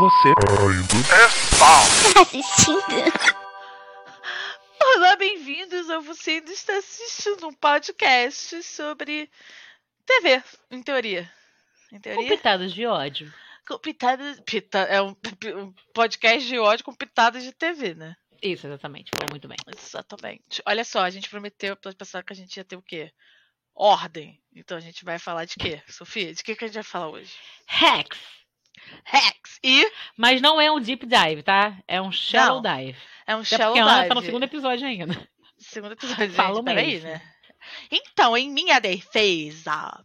Você ainda está assistindo. Olá, bem-vindos a você ainda está assistindo um podcast sobre TV, em teoria. Em Com teoria? pitadas de ódio. Com pitadas. Pita, é um, um podcast de ódio com pitadas de TV, né? Isso, exatamente. Falou muito bem. Exatamente. Olha só, a gente prometeu para pensar que a gente ia ter o quê? Ordem. Então a gente vai falar de quê, Sofia? De que, que a gente vai falar hoje? Hacks. Hacks. E Mas não é um deep dive, tá? É um shallow Não. dive. é um Até shallow porque dive. tá no segundo episódio ainda. Segundo episódio, Fala gente, peraí, né? Então, em minha defesa,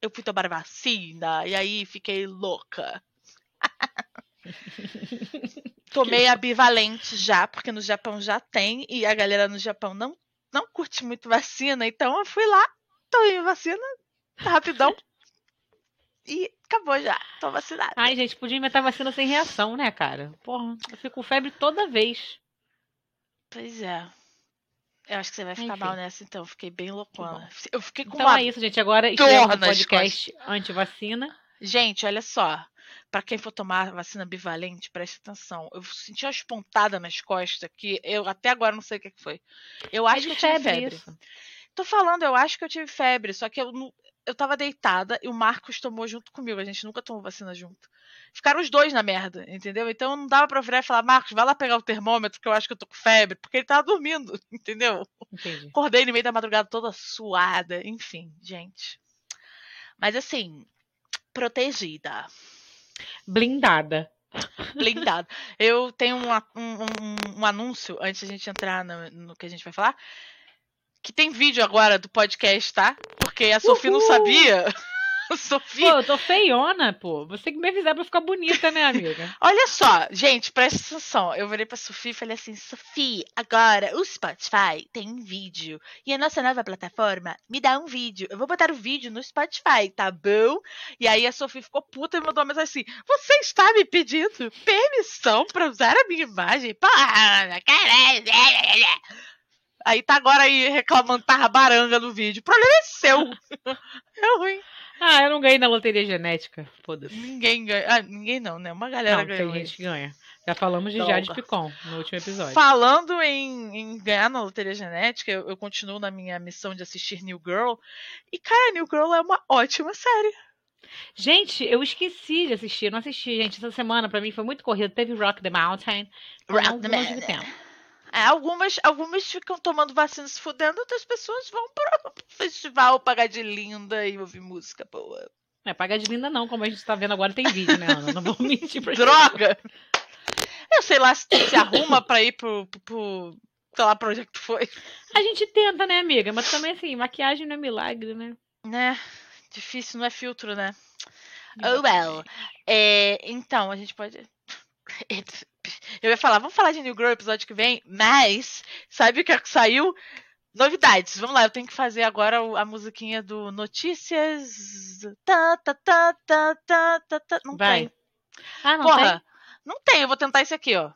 eu fui tomar vacina e aí fiquei louca. Tomei a bivalente já, porque no Japão já tem, e a galera no Japão não, não curte muito vacina, então eu fui lá, tomei vacina, rapidão, e acabou já, tô vacinada. Ai, gente, podia inventar vacina sem reação, né, cara? Porra, eu fico com febre toda vez. Pois é. Eu acho que você vai ficar Enfim. mal nessa, então. Fiquei bem loucona. Eu fiquei com Então uma é isso, gente. Agora um nas podcast anti-vacina. Gente, olha só. Pra quem for tomar vacina bivalente, preste atenção. Eu senti uma espontada nas costas que eu até agora não sei o que que foi. Eu acho É que eu tive febre. isso. Tô falando, eu acho que eu tive febre, só que eu não- eu tava deitada e o Marcos tomou junto comigo. A gente nunca tomou vacina junto. Ficaram os dois na merda, entendeu? Então não dava pra virar e falar, Marcos, vai lá pegar o termômetro que eu acho que eu tô com febre, porque ele tava dormindo, entendeu? Entendi. Acordei no meio da madrugada toda suada, enfim, gente. Mas assim, protegida. Blindada. blindado. Eu tenho um, um- um- um anúncio antes de a gente entrar no, no que a gente vai falar. Que tem vídeo agora do podcast, tá? Porque a Sofia não Uhul! sabia. Pô, Sofia. eu tô feiona, pô. Você que me avisar pra eu ficar bonita, né, amiga? Olha só, gente, presta atenção. Eu virei pra Sofia e falei assim: Sofia, agora o Spotify tem vídeo. E a nossa nova plataforma me dá um vídeo. Eu vou botar o vídeo no Spotify, tá bom? E aí a Sofia ficou puta e mandou uma mensagem assim: Você está me pedindo permissão pra usar a minha imagem? Porra, caralho. Aí tá agora aí reclamando, tá baranga no vídeo. O problema é seu. É ruim. Ah, eu não ganhei na loteria genética. Foda-se. Ninguém ganha. Ah, ninguém não, né? Uma galera Não, ganhou. tem gente que ganha. Já falamos de Droga. Jade Picon no último episódio. Falando em, em ganhar na loteria genética, eu, eu continuo na minha missão de assistir New Girl. E, cara, New Girl é uma ótima série. Gente, eu esqueci de assistir. Eu não assisti, gente. Essa semana pra mim foi muito corrida. Teve Rock the Mountain. Rock the Mountain. É, algumas, algumas ficam tomando vacina se fudendo, outras pessoas vão pro festival pagar de linda e ouvir música boa. É pagar de linda, não. Como a gente tá vendo agora, tem vídeo, né, Ana? Não vou mentir pra Droga! Eu sei lá se se arruma pra ir pro, pro, pro sei lá pra onde é que tu foi. A gente tenta, né, amiga? Mas também, assim, maquiagem não é milagre, né? Né? Difícil, não é filtro, né? Oh, well. É, então, a gente pode. Eu ia falar, vamos falar de New Girl episódio que vem, mas sabe o que é que saiu? Novidades. Vamos lá, eu tenho que fazer agora a musiquinha do Notícias. Tá, tá, tá, tá, tá, tá, tá. Não Vai. tem. Ah, não Porra, tem? não tem. Eu vou tentar esse aqui, ó.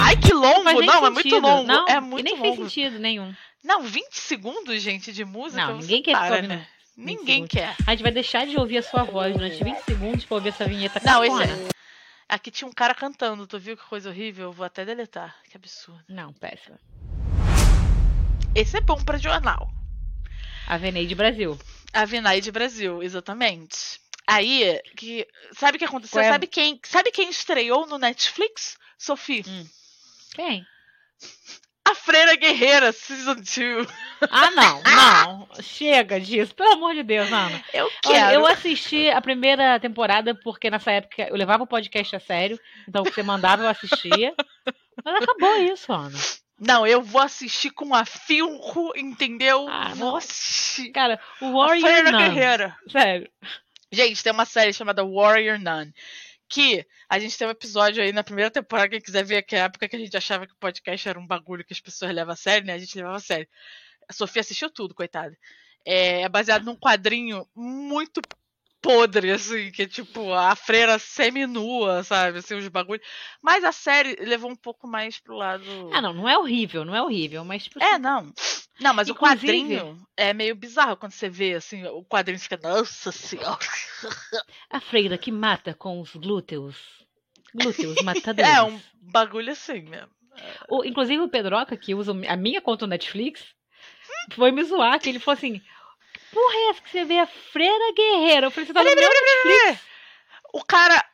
Ai, que longo! Nem Não, é muito longo. Não, é e muito nem fez longo. sentido nenhum. Não, 20 segundos, gente, de música. Não, ninguém quer para, né? 20 Ninguém segundos. quer. A gente vai deixar de ouvir a sua voz durante 20 segundos pra ouvir essa vinheta Não, esse é... Aqui tinha um cara cantando, tu viu que coisa horrível? Eu vou até deletar. Que absurdo. Não, péssima. Esse é bom pra jornal. Aveneide Brasil. A Vinaide Brasil, exatamente. Aí, que sabe o que aconteceu? É? Sabe quem, sabe quem estreou no Netflix? Sophie. Quem? A Freira Guerreira, Season 2. Ah, não, não. Chega disso. Pelo amor de Deus, Ana. Eu quero. eu assisti a primeira temporada porque nessa época eu levava o podcast a sério. Então o que você mandava eu assistia. Mas acabou isso, Ana. Não, eu vou assistir com afinco, entendeu? Ah, vou não. assistir. Cara, o A Warrior Freira Nun. Guerreira. Sério. Gente, tem uma série chamada Warrior Nun. Que a gente tem um episódio aí na primeira temporada, quem quiser ver, que é a época que a gente achava que o podcast era um bagulho que as pessoas levam a sério, né? A gente levava a sério. A Sofia assistiu tudo, coitada. É, é baseado num quadrinho muito podre, assim, que é tipo a freira semi-nua, sabe? Assim, os bagulhos. Mas a série levou um pouco mais pro lado. Ah, não, não é horrível, não é horrível, mas tipo, É, não. Não, mas Inclusive- o quadrinho é meio bizarro quando você vê, assim, o quadrinho fica, nossa senhora. A freira que mata com os glúteos. Glúteos matadores. É um bagulho assim mesmo. O- inclusive o Pedroca, que usa a minha conta no Netflix, foi me zoar, que ele falou assim: Porra, é essa que você vê a freira guerreira? Eu falei, você tá no meu Netflix? O cara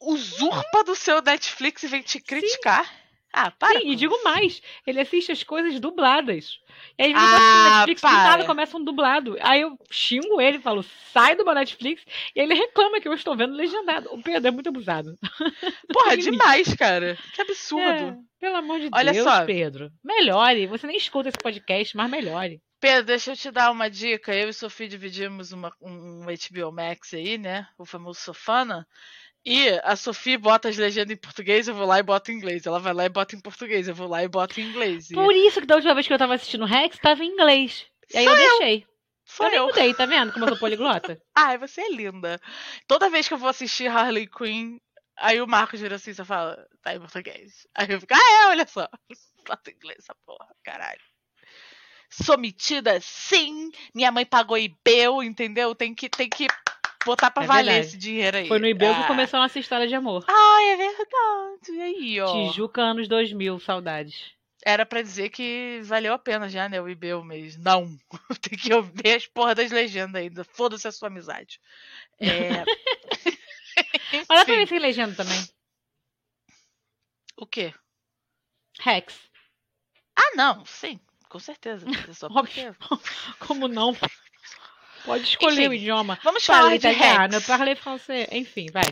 usurpa do seu Netflix e vem te criticar. Ah, para. Sim, e digo isso. mais, ele assiste as coisas dubladas. E aí ele Ah, ah, Netflix do para. nada começa um dublado. Aí eu xingo ele, falo, sai do meu Netflix, e ele reclama que eu estou vendo legendado. O Pedro é muito abusado. Porra, demais, cara. Que absurdo. É, pelo amor de Olha Deus, só. Pedro. Melhore. Você nem escuta esse podcast, mas melhore. Pedro, deixa eu te dar uma dica. Eu e Sofia dividimos uma, um HBO Max aí, né? O famoso Sofana. E a Sofia bota as legendas em português, eu vou lá e boto em inglês. Ela vai lá e bota em português, eu vou lá e boto em inglês. E Por isso que da última vez que eu tava assistindo Rex, tava em inglês. E aí eu deixei. sou eu eu. mudei, tá vendo como eu sou poliglota? Ai, você é linda. Toda vez que eu vou assistir Harley Quinn, aí o Marcos vira assim e fala, tá em português. Aí eu fico, ah, é, olha só. Bota em inglês essa porra, caralho. Sou metida? Sim. Minha mãe pagou IBEU, entendeu? Tem que, tem que botar pra É valer verdade. esse dinheiro aí. Foi no IBEU que Ah. começou a nossa história de amor. Ai, é verdade. E aí, ó. Tijuca anos 2000, saudades. Era pra dizer que valeu a pena já, né? O IBEU mês. Não. Tem que ouvir as porra das legendas ainda. Foda-se a sua amizade. É. Dá pra ver sem legenda também. O quê? Rex. Ah, não, sim, com certeza. Só porque... Como não? Pode escolher Enfim, o idioma. Vamos falar Parle de italiano, Rex. parle francês. Enfim, vai.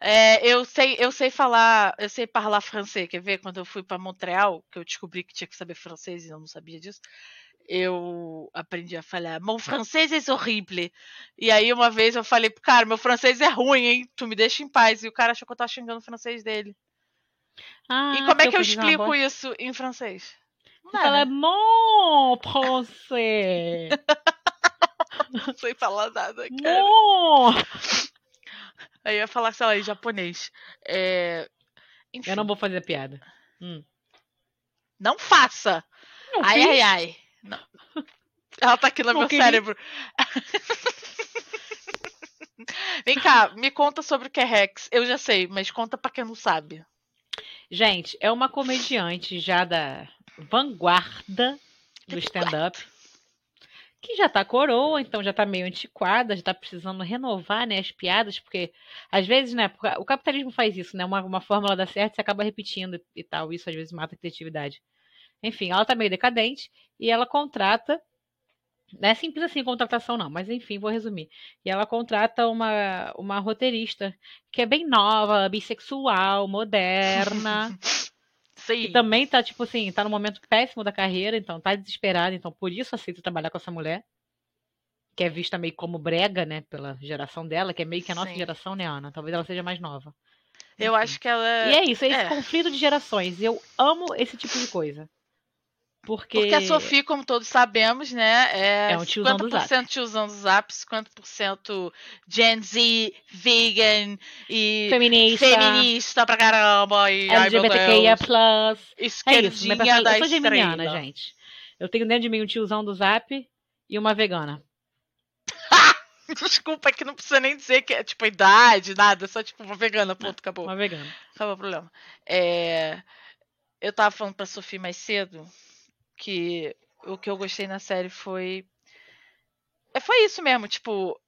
É, eu sei, eu sei falar, eu sei falar francês. Quer ver? Quando eu fui para Montreal, que eu descobri que tinha que saber francês e eu não sabia disso, eu aprendi a falar. Mon francês é horrível. E aí uma vez eu falei pro cara, meu francês é ruim, hein? Tu me deixa em paz. E o cara achou que eu tava xingando o francês dele. Ah, e como é que eu explico isso em francês? Fala, né? mon français. não sei falar nada, cara. Mon. Aí eu ia falar, sei lá, em japonês. É... Eu não vou fazer a piada. não faça! Não Ai, ai, ai. Não. Ela tá aqui no Não meu queria. cérebro. Vem cá, me conta sobre o que é Rex. Eu já sei, mas conta pra quem não sabe. Gente, é uma comediante já da vanguarda do stand-up. Que já tá coroa, então já tá meio antiquada, já tá precisando renovar, né, as piadas, porque às vezes, né, o capitalismo faz isso, né, uma, uma fórmula dá certo, você acaba repetindo e, e tal, isso às vezes mata a criatividade. Enfim, ela tá meio decadente e ela contrata, não é simples assim contratação não, mas enfim, vou resumir. E ela contrata uma, uma roteirista que é bem nova, bissexual, moderna, Sim. e também tá, tipo assim, tá num momento péssimo da carreira, então tá desesperada, então por isso aceita trabalhar com essa mulher. Que é vista meio como brega, né, pela geração dela, que é meio que a nossa Sim. geração, né, Ana? Talvez ela seja mais nova. Eu Enfim. acho que ela. E é isso, é esse é. conflito de gerações. E eu amo esse tipo de coisa. Porque, Porque a Sofia, como todos sabemos, né, é, É um tiozão do 50% tiozão do Zap, 50% Gen Z, vegan e feminista, feminista pra caramba. E, LGBTQIA+. Deus, É isso, esquerdinha da eu sou geminiana, estrela. gente. Eu tenho dentro de mim um tiozão do Zap e uma vegana. Desculpa, é que não precisa nem dizer que é tipo idade, nada, é só tipo uma vegana, ponto, acabou. Uma vegana. Acabou o problema. É, eu tava falando pra Sofia mais cedo que o que eu gostei na série foi. É, foi isso mesmo, tipo.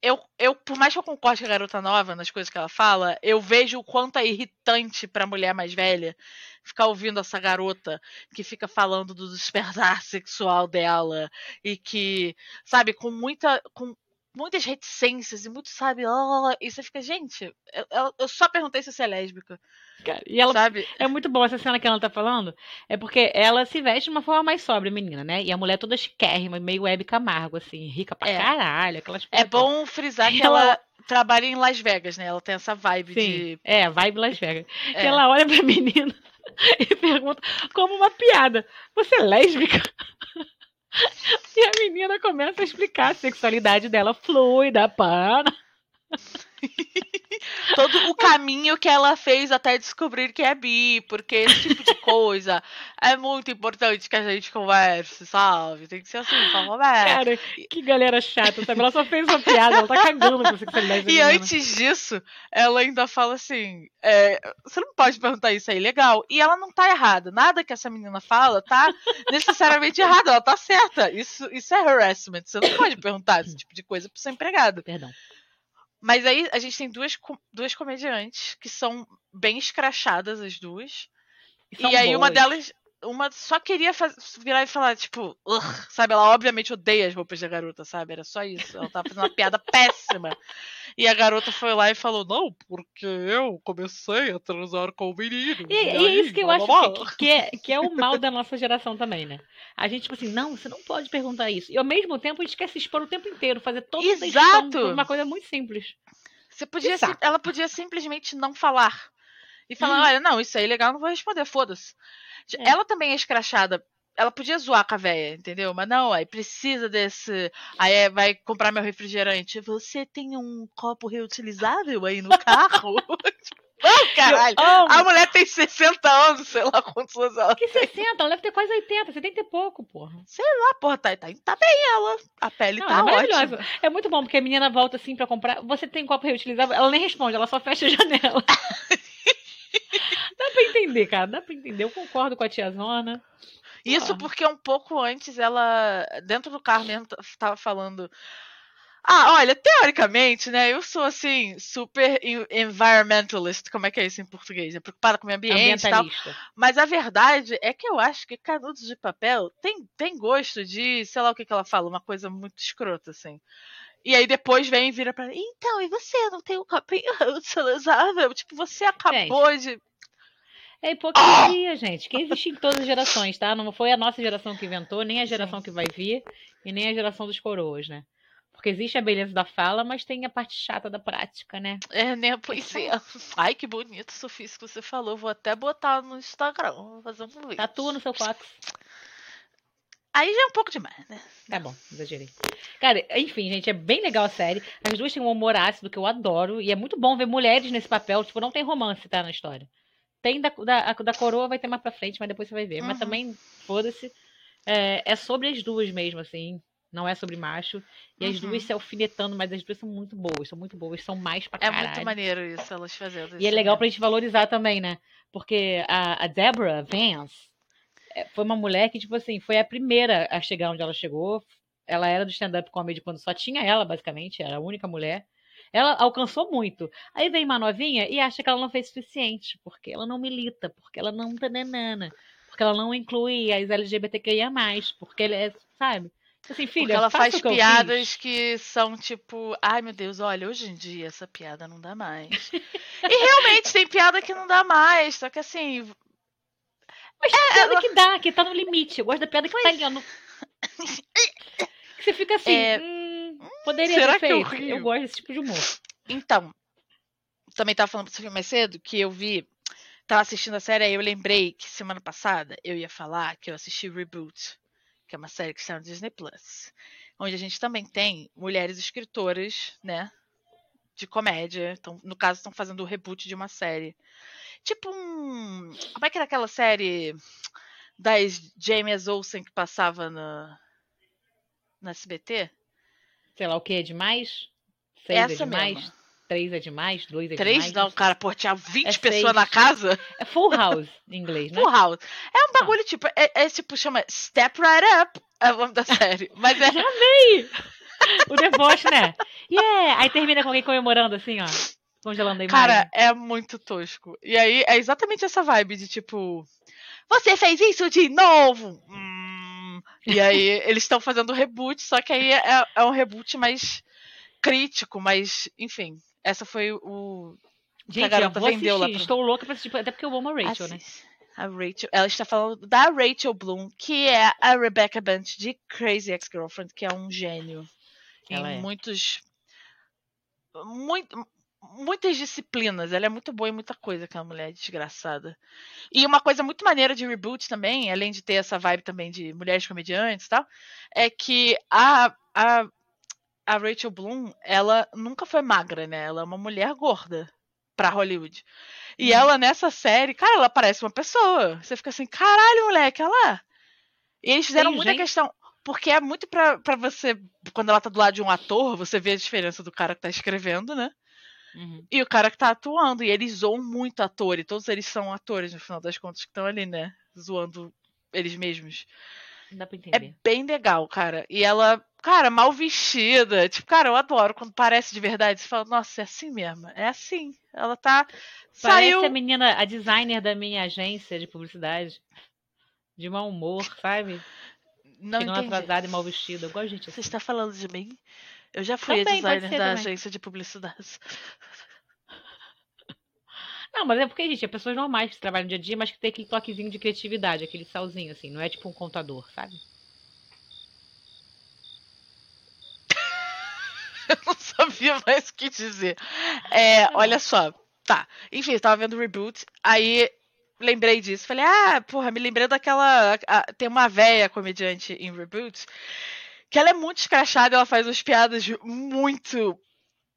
Eu, eu, por mais que eu concorde com a garota nova nas coisas que ela fala, eu vejo o quanto é irritante pra mulher mais velha ficar ouvindo essa garota que fica falando do despertar sexual dela e que, sabe, com muita. Com, muitas reticências e muito, sabe, ó, e você fica, gente, eu, eu- só perguntei se você é lésbica, Cara, E ela sabe? É muito boa essa cena que ela tá falando. É porque ela se veste de uma forma mais sóbria, menina, né? E a mulher toda chiquérrima, meio Web Camargo, assim, rica pra É. caralho. Aquelas É bom frisar que Ela- ela trabalha em Las Vegas, né? Ela tem essa vibe Sim, de. é, vibe Las Vegas. é. Ela olha pra menina e pergunta, como uma piada, você é lésbica? E a menina começa a explicar a sexualidade dela fluida, pana. todo o caminho que ela fez até descobrir que é bi, porque esse tipo de coisa é muito importante que a gente converse, sabe? Tem que ser assim, pra conversa. Cara, que galera chata, sabe? Ela só fez uma piada, ela tá cagando com sexualidade E antes disso, ela ainda fala assim: é, você não pode perguntar isso, é ilegal. E ela não tá errada. Nada que essa menina fala tá necessariamente errado. Ela tá certa. Isso, isso é harassment. Você não pode perguntar esse tipo de coisa pro seu empregado. Perdão. Mas aí a gente tem duas, duas comediantes que são bem escrachadas, as duas. são e aí uma boas. delas. Uma só queria faz- virar e falar, tipo, sabe? Ela obviamente odeia as roupas da garota, sabe? Era só isso. Ela tava fazendo uma piada péssima. E a garota foi lá e falou: Não, porque eu comecei a transar com o menino. E, e é aí, isso que eu blá, acho blá, blá." que, que é, que é o mal da nossa geração também, né? A gente, tipo assim, não, você não pode perguntar isso. E ao mesmo tempo a gente quer se expor o tempo inteiro, fazer toda Exato! uma coisa muito simples. Você podia, ela podia simplesmente não falar. E falar, Uhum. olha, não, isso aí é legal, não vou responder, foda-se. É. Ela também é escrachada. Ela podia zoar com a véia, entendeu? Mas não, aí precisa desse. Aí é, vai comprar meu refrigerante. Você tem um copo reutilizável aí no carro? não, caralho. A mulher tem 60 anos, sei lá quantos anos ela Que 60, ela deve ter quase 80, 70 e pouco, porra. Ah, porra, tá, tá, tá bem ela. A pele Não, tá é ótima. maravilhosa. É muito bom, porque a menina volta assim pra comprar. Você tem copo reutilizável? Ela nem responde, ela só fecha a janela. dá pra entender, cara, dá pra entender. Eu concordo com a tiazona. Isso Ah. porque um pouco antes ela, dentro do carro mesmo, falando. Ah, olha, teoricamente, né? Eu sou assim, super en- environmentalist. Como é que é isso em português? É preocupada com o meio ambiente e tal. Mas a verdade é que eu acho que canudos de papel tem, tem gosto de, sei lá o que, que ela fala, uma coisa muito escrota, assim. E aí depois vem e vira pra ela, então, e você não tem um copinho reutilizável? Tipo, você acabou de. É hipocrisia, gente, que existe em todas as gerações, tá? Não foi a nossa geração que inventou, nem a geração que vai vir, e nem a geração dos coroas, né? Porque existe a beleza da fala, mas tem a parte chata da prática, né? É, né? Pois é. Ai, que bonito, Sofia, isso que você falou. Vou até botar no Instagram. Vou fazer um vídeo. Tatua no seu cox. Aí já é um pouco demais, né? Tá bom, exagerei. Cara, enfim, gente, é bem legal a série. As duas têm um humor ácido que eu adoro. E é muito bom ver mulheres nesse papel. Tipo, não tem romance, tá, na história. Tem da, da, da coroa, vai ter mais pra frente, mas depois você vai ver. Mas Uhum. também, foda-se. É, é sobre as duas mesmo, assim. Não é sobre macho. E as Uhum. duas se alfinetando, mas as duas são muito boas. São muito boas. São mais pra É caralho. muito maneiro isso, elas fazendo E é isso legal mesmo. pra gente valorizar também, né? Porque a, a Deborah Vance é, foi uma mulher que, tipo assim, foi a primeira a chegar onde ela chegou. Ela era do stand-up comedy quando só tinha ela, basicamente, era a única mulher. Ela alcançou muito. Aí vem uma novinha e acha que ela não fez o suficiente, porque ela não milita, porque ela não tananana, porque ela não inclui as LGBTQIA+, porque ela é, sabe? Assim, filha, Porque ela faz que piadas que são tipo, ai meu Deus, olha, hoje em dia essa piada não dá mais. e realmente tem piada que não dá mais, só que assim, Mas tem piada ela- que dá, que tá no limite. Eu gosto da piada que tá ali, ó. No... Que você fica assim, É, hum, poderia será ter que eu feito. rio? gosto desse tipo de humor. Então, também tava falando pra Sofia mais cedo que eu vi, tava assistindo a série, aí eu lembrei que semana passada eu ia falar que eu assisti Reboot, que é uma série que está no Disney Plus, onde a gente também tem mulheres escritoras, né, de comédia. Então, no caso, estão fazendo o reboot de uma série. Tipo um. Como é que era aquela série das James Olsen que passava na, no SBT? Sei lá o que é demais? Seis é Essa demais? mesmo. Três é demais? Dois é Três? demais? Não, cara, pô, tinha 20 É pessoas seis. na casa. É full house em inglês, né? Full House. É um bagulho tipo, é, é tipo, chama Step Right Up, é o nome da série. Mas é, Já veio! o deboche, né? Yeah! Aí termina com alguém comemorando assim, ó. Congelando a imagem. cara, é muito tosco. E aí é exatamente essa vibe de tipo, você fez isso de novo? Hum. E aí eles estão fazendo reboot, só que aí é, é um reboot mais crítico, mas, enfim, essa foi o. que a Gente, eu garota vou vendeu lá assistir. pro- Estou louca pra assistir, até porque eu amo a Rachel, né? Assiste. A Rachel, ela está falando da Rachel Bloom, que é a Rebecca Bunch de Crazy Ex-Girlfriend, que é um gênio Ela em é. muitos muito, muitas disciplinas. Ela é muito boa em muita coisa, aquela mulher desgraçada. E uma coisa muito maneira de reboot também, além de ter essa vibe também de mulheres comediantes e tal, é que a, a, a Rachel Bloom, ela nunca foi magra, né? Ela é uma mulher gorda. pra Hollywood. E Hum. ela nessa série, cara, ela parece uma pessoa. Você fica assim, caralho, moleque, lá. E eles fizeram Tem muita gente- questão. Porque é muito pra, pra você, quando ela tá do lado de um ator, você vê a diferença do cara que tá escrevendo, né? Uhum. E o cara que tá atuando. E eles zoam muito ator. E todos eles são atores, no final das contas, que estão ali, né? Zoando eles mesmos. Dá pra É entender. bem legal, cara. E ela, cara, mal vestida. Tipo, cara, eu adoro quando parece de verdade. Você fala, nossa, é assim mesmo. É assim. Ela tá. Parece Saiu. a menina, a designer da minha agência de publicidade. De mau humor, sabe? Não Chegando entendi. atrasada e mal vestida. Eu gosto de gente Você está falando de mim? Eu já fui Também, designer da também. agência de publicidade. Não, mas é porque, gente, é pessoas normais que trabalham no dia a dia, mas que tem aquele toquezinho de criatividade, aquele salzinho, assim. Não é tipo um contador, sabe? Eu não sabia mais o que dizer. É, olha só. Tá. Enfim, eu tava vendo o reboot. Aí lembrei disso. Falei, ah, porra, me lembrei daquela. a- tem uma véia comediante em reboot. Que ela é muito escrachada, ela faz umas piadas muito.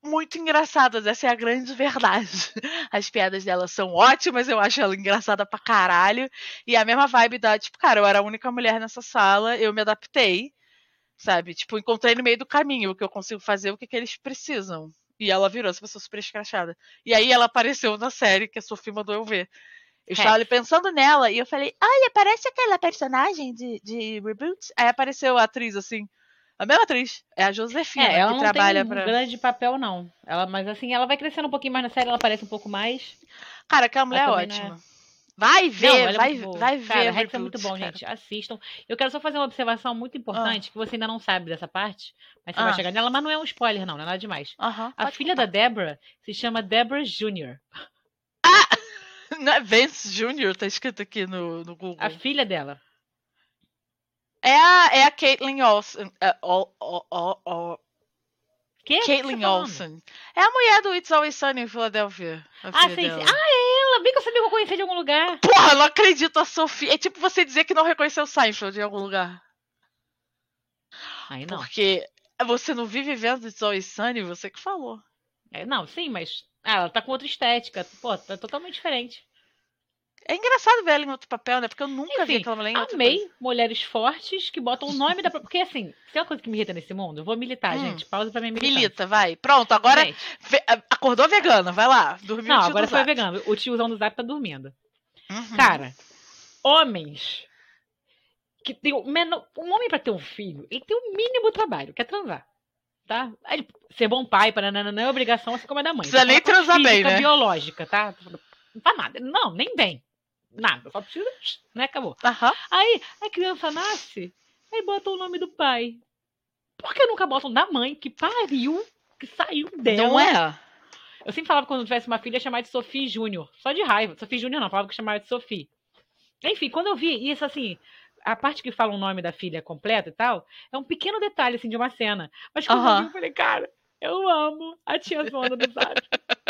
Muito engraçadas, essa é a grande verdade. As piadas dela são ótimas, eu acho ela engraçada pra caralho. E a mesma vibe da, tipo, cara, eu era a única mulher nessa sala, eu me adaptei sabe? Tipo, encontrei no meio do caminho o que eu consigo fazer, o que, que eles precisam. E ela virou essa pessoa super escrachada. E aí ela apareceu na série que a Sophie mandou eu ver. Eu estava ali pensando nela e eu falei, olha, parece aquela personagem de, de Reboot. Aí apareceu a atriz, assim. A mesma atriz. É a Josefina, É, ela que não trabalha tem um pra. grande papel, não. Ela, mas assim, ela vai crescendo um pouquinho mais na série, ela aparece um pouco mais. Cara, aquela mulher é não é- ótima. Vai ver, não, ela é vai, vai ver. Cara, Rex é muito bom, cara. gente. Assistam. Eu quero só fazer uma observação muito importante, que você ainda não sabe dessa parte, mas você Ah. vai chegar nela, mas não é um spoiler, não, não é nada demais. Aham, A pode filha da Deborah se chama Deborah Jr. Não é Vance Jr., tá escrito aqui no, no Google. A filha dela. É a, é a Caitlyn Olsen. é, Ol- Ol- Ol- Que? Que Caitlyn você tá? Olsen. É a mulher do It's Always Sunny em Philadelphia. a Ah, sim, sim. Ah, é ela! Bem que eu sabia que eu conhecia de algum lugar. Porra, não acredito a Sophie. É tipo você dizer que não reconheceu Seinfeld em algum lugar. Aí não. Porque você não vive vendo It's Always Sunny, você que falou. É, não, sim, mas. Ah, ela tá com outra estética. Pô, tá totalmente diferente. É engraçado ver ela em outro papel, né? Porque eu nunca vi Enfim, aquela mulher em outra Amei mulheres fortes que botam o nome da. Porque assim, se é uma coisa que me irrita nesse mundo, eu vou militar, Hum. gente. Pausa pra mim militar. Milita, vai. Pronto, agora Gente, acordou vegana, vai lá. Dormiu não, o tio agora foi Zap. vegano. O tiozão do zap tá dormindo. Uhum. Cara, homens que tem o menor. Um homem pra ter um filho, ele tem o mínimo trabalho, que é transar. Tá? Ele- ser bom pai, para não é obrigação assim como é da mãe. Precisa nem transar bem, né? biológica, tá? Não faz nada. Não, nem bem. Nada. Só precisa. Né? Acabou. Aham. Aí a criança nasce, aí botam o nome do pai. Por que nunca botam da mãe que pariu, que saiu dela? Não é? Eu sempre falava que quando eu tivesse uma filha, ia chamar de Sophie Júnior. Só de raiva. Sophie Júnior não, falava que chamava de Sophie. Enfim, quando eu vi isso, assim, a parte que fala o nome da filha completa e tal, é um pequeno detalhe, assim, de uma cena. Mas quando eu Aham. vi, eu falei, cara, eu amo a tia Zona do Zap.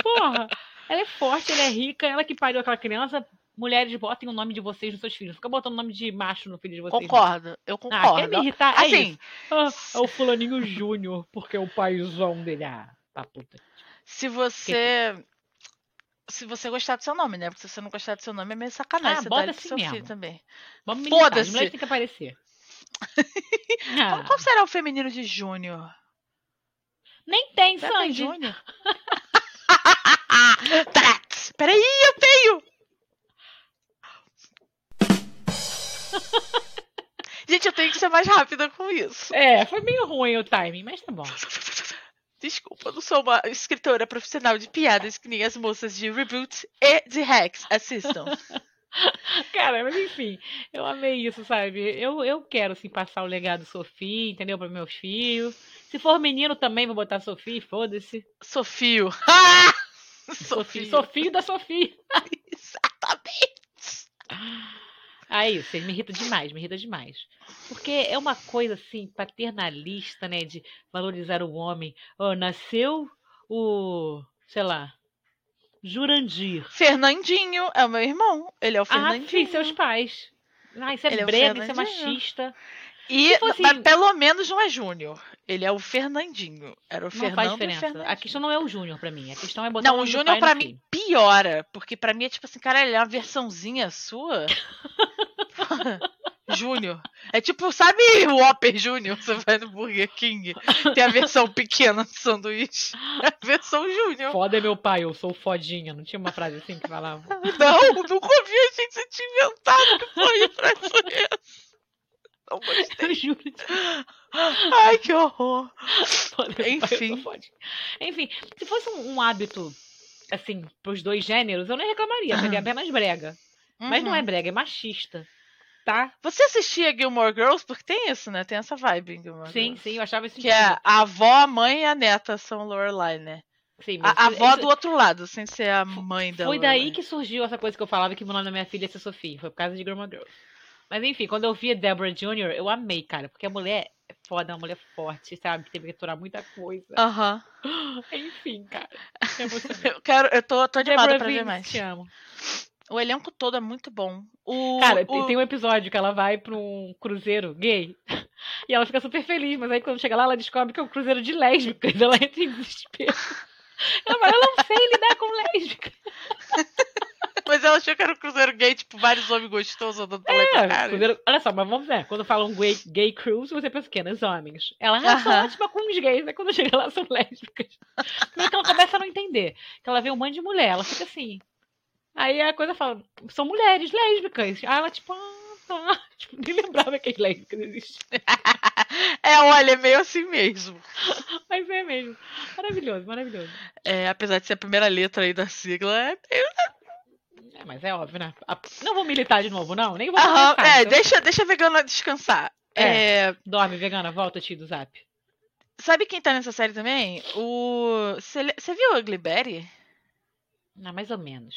Porra, ela é forte, ela é rica, ela que pariu aquela criança. Mulheres, botem o nome de vocês nos seus filhos. Fica botando o nome de macho no filho de vocês. Concordo, eu Ah, concordo. quer me irritar? É assim, isso. Ah, é o fulaninho Júnior, porque é o paizão dele. Ah, tá puta. se você. Se você gostar do seu nome, né? Porque se você não gostar do seu nome, é meio sacanagem. Ah, você bota assim seu filho mesmo. também. Vamos Foda-se. mulheres têm que aparecer. Qual, Ah, qual será o feminino de Júnior? nem tem Será que tem Sandy. Júnior? Peraí, eu tenho! Gente, eu tenho que ser mais rápida com isso. É, foi meio ruim o timing, mas tá bom. Desculpa, eu não sou uma escritora profissional de piadas que nem as moças de Reboot e de Rex. Assistam. Cara, mas enfim, eu amei isso, sabe? Eu, eu quero, assim, passar o legado Sofia, entendeu? Para meus filhos. Se for menino também, vou botar Sofia, foda-se. Sofio. Sofia. Sofio. Sofia da Sofia. Exatamente. Aí, você me irrita demais, me irrita demais. Porque é uma coisa assim, paternalista, né? De valorizar o homem. Oh, nasceu o, sei lá, Jurandir. Fernandinho é o meu irmão. Ele é o Ah, Fernandinho. sim, seus pais. Ah, isso é Ele é brega, isso é machista. E fosse- mas pelo menos não é Júnior. Ele é o Fernandinho. Era o Não Fernando faz diferença. Fernandinho. A questão não é o Júnior pra mim. A questão é botar Não, o Júnior filho. mim piora. Porque pra mim é tipo assim, cara, ele é uma versãozinha sua. Júnior. É tipo, sabe o Whopper Júnior? Você vai no Burger King, tem a versão pequena do sanduíche. É a versão Júnior. Foda é meu pai, eu sou fodinha. Não tinha uma frase assim que falava? Não, nunca ouvi a gente você tinha inventado que foi pra isso. Não gostei. Eu juro. Ai, que horror. Foda é meu pai, Enfim. Enfim, se fosse um, um hábito, assim, pros dois gêneros, eu nem reclamaria. Seria apenas brega. Mas não é Uhum. brega, é machista. Tá? Você assistia Gilmore Girls? Porque tem isso, né? Tem essa vibe em Gilmore Sim, Girls. sim, eu achava isso Que é a avó, a mãe e a neta são Lorelai, né? Sim, A, a avó isso- do outro lado, sem ser a mãe da Foi daí Lorelai. que surgiu essa coisa que eu falava que o nome da minha filha ia ser Sophie. Foi por causa de Gilmore Girls. Mas enfim, quando eu vi a Deborah Jr., eu amei, cara. Porque a mulher é foda, é uma mulher forte, sabe? Teve que aturar muita coisa. Aham. Enfim, cara. É. Eu quero, eu tô, tô animada Deborah pra ver mais. te amo. O elenco todo é muito bom. O, Cara, o... tem um episódio que ela vai pra um cruzeiro gay. E ela fica super feliz, mas aí quando chega lá, ela descobre que é um cruzeiro de lésbicas. Ela entra em desespero. Ela fala, eu não sei lidar com lésbica. Mas ela achou que era um cruzeiro gay, tipo, vários homens gostosos andando pra É, cá. cruzeiro- olha só, mas vamos ver. Quando falam gay, gay cruise, você pensa o quê? Nos homens. Ela, ah, sou Aham. ótima com os gays. Aí quando chega lá, são lésbicas. Primeiro que ela começa a não entender. Que ela vê um monte de mulher, ela fica assim. Aí a coisa fala, são mulheres lésbicas. Aí ela, tipo, ah, tá. Tipo, nem lembrava que as lésbicas existiam. É, olha, é meio assim mesmo. Mas é mesmo. Maravilhoso, maravilhoso. É, apesar de ser a primeira letra aí da sigla, é meio. É, mas é óbvio, né? Não vou militar de novo, não. Nem vou começar. é, então. deixa, deixa a vegana descansar. É. É, Dorme, vegana, volta, tio do zap. sabe quem tá nessa série também? O. Você viu o Ugly Betty? Não, mais ou menos.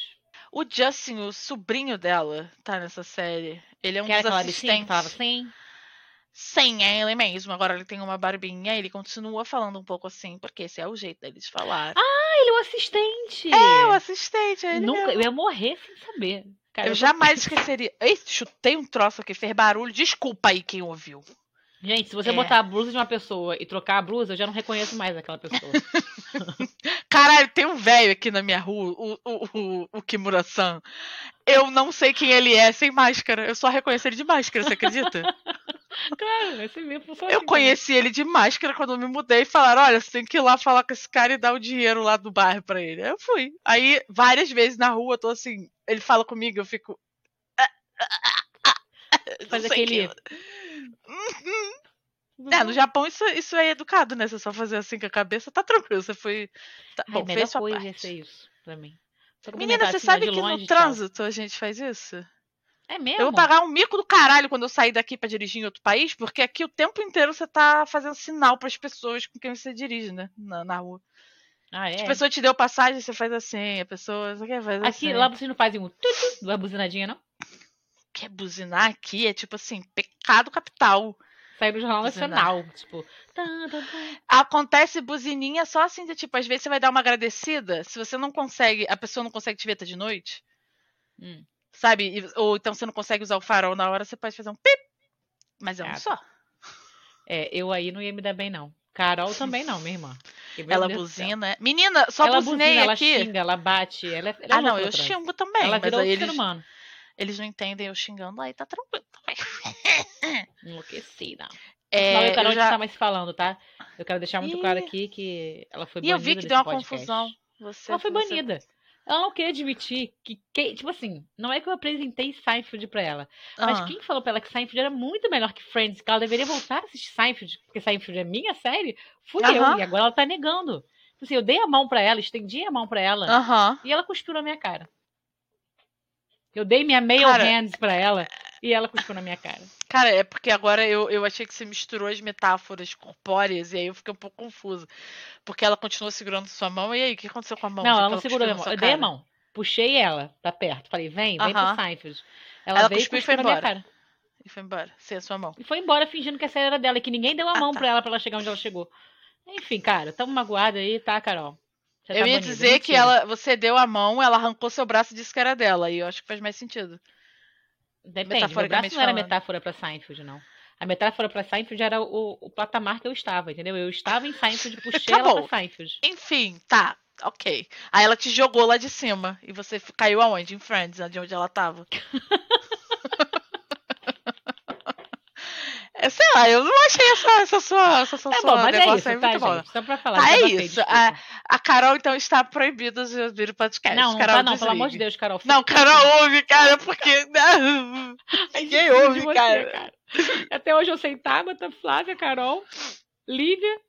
O Justin, o sobrinho dela, tá nessa série. Ele é um que dos assistentes. falava assim? Sim, é ele mesmo. Agora ele tem uma barbinha e ele continua falando um pouco assim, porque esse é o jeito dele de falar. Ah, ele é o assistente! é, o assistente, é ele Nunca, mesmo. eu ia morrer sem saber. Cara, Eu tô- jamais esqueceria. Ei, chutei um troço aqui, fez barulho. Desculpa aí quem ouviu. Gente, se você É. botar a blusa de uma pessoa e trocar a blusa, eu já não reconheço mais aquela pessoa. Caralho, tem um velho aqui na minha rua, o, o, o, o Kimura-san. Eu não sei quem ele é sem máscara. Eu só reconheço ele de máscara, você acredita? claro, esse mesmo funciona Eu assim conheci ele de máscara quando eu me mudei e falaram: olha, você tem que ir lá falar com esse cara e dar o dinheiro lá do bairro pra ele. Aí eu fui. Aí, várias vezes na rua, eu tô assim, ele fala comigo, eu fico. também. Não Faz sei aquele. É, no Japão isso, isso é educado, né? Você só fazer assim com a cabeça, tá tranquilo. Você foi. Tá, Ai, bom, fez sua coisa parte. ia ser isso pra mim. Menina, você assim, sabe que longe, no trânsito a gente faz isso? É mesmo? Eu vou pagar um mico do caralho quando eu sair daqui pra dirigir em outro país, porque aqui o tempo inteiro você tá fazendo sinal pras pessoas com quem você dirige, né? Na, na rua. Ah, é? Se a pessoa te deu passagem, você faz assim, a pessoa. Você quer fazer Aqui, assim. lá vocês não fazem um tutu, não é buzinadinha, não? Quer buzinar aqui é tipo assim, pecado capital. Saiu no Jornal Buzinar. Nacional. Tipo. Acontece buzininha só assim, de tipo, às vezes você vai dar uma agradecida, se você não consegue, a pessoa não consegue te ver tá de noite, Hum. sabe? Ou então você não consegue usar o farol na hora, você pode fazer um pip. Mas é um Ah, só. É, eu aí não ia me dar bem, não. Carol também não, minha irmã. Ela Deus buzina. Menina, só ela buzinei buzina, ela aqui. xinga, ela bate. Ela é, ela é ah, não, eu trânsito. xingo também, Ela mas virou aí outro eles, ser humano. Eles não entendem eu xingando, aí tá tranquilo. Enlouquecida. É, não, eu e eu gente já... tá mais falando, tá? Eu quero deixar muito Ih. claro aqui que ela foi E eu banida vi que deu uma podcast. confusão. Você, Ela foi você- banida. Ela não quer admitir que, que- tipo assim, não é que eu apresentei Seinfeld pra ela, mas Ah. quem falou pra ela que Seinfeld era muito melhor que Friends, que ela deveria voltar a assistir Seinfeld, porque Seinfeld é minha série, fui eu, Aham. e agora ela tá negando. Tipo Assim, eu dei a mão pra ela, estendi a mão pra ela, Aham. e ela cuspiu na minha cara. Eu dei minha male Cara, hands pra ela, e ela cuspiu na minha cara. Cara, é porque agora eu, eu achei que você misturou as metáforas corpóreas e aí eu fiquei um pouco confusa. Porque ela continuou segurando sua mão, e aí, o que aconteceu com a mão? não, ela não segurou a mão. Eu dei a mão. Puxei ela pra perto. Falei, vem, vem Aham. pro Seinfeld. Ela, Ela veio cuspiu e foi na minha embora. cara. E foi embora, sem a sua mão. E foi embora fingindo que a série era dela, e que ninguém deu a Ah, mão tá. pra ela pra ela chegar onde ela chegou. Enfim, cara, tamo magoada aí, tá, Carol? Já eu tá ia dizer que Mentira. ela, você deu a mão, ela arrancou seu braço e disse que era dela. E eu acho que faz mais sentido. Depende, meu braço não era falando. metáfora pra Seinfeld, não. A metáfora pra Seinfeld era o, o patamar que eu estava, entendeu? Eu estava em Seinfeld, puxei Tá ela bom. pra Seinfeld. Enfim, tá. Ok. Aí ela te jogou lá de cima. E você caiu aonde? Em Friends, de onde ela tava. É, sei lá, eu não achei essa, essa sua, essa sua, Tá sua bom, mas é isso, aí tá, muito bom. gente? Só pra falar. Ah, é isso. desculpa. A Carol, então, está proibida de ouvir o podcast. Não, Carol, tá não, pelo amor de desligue. Deus, Carol. Não, Carol, ouve, cara, porque. Não, ninguém ouve, você, cara. Até hoje eu sei Tabata, Flávia, Carol, Lívia,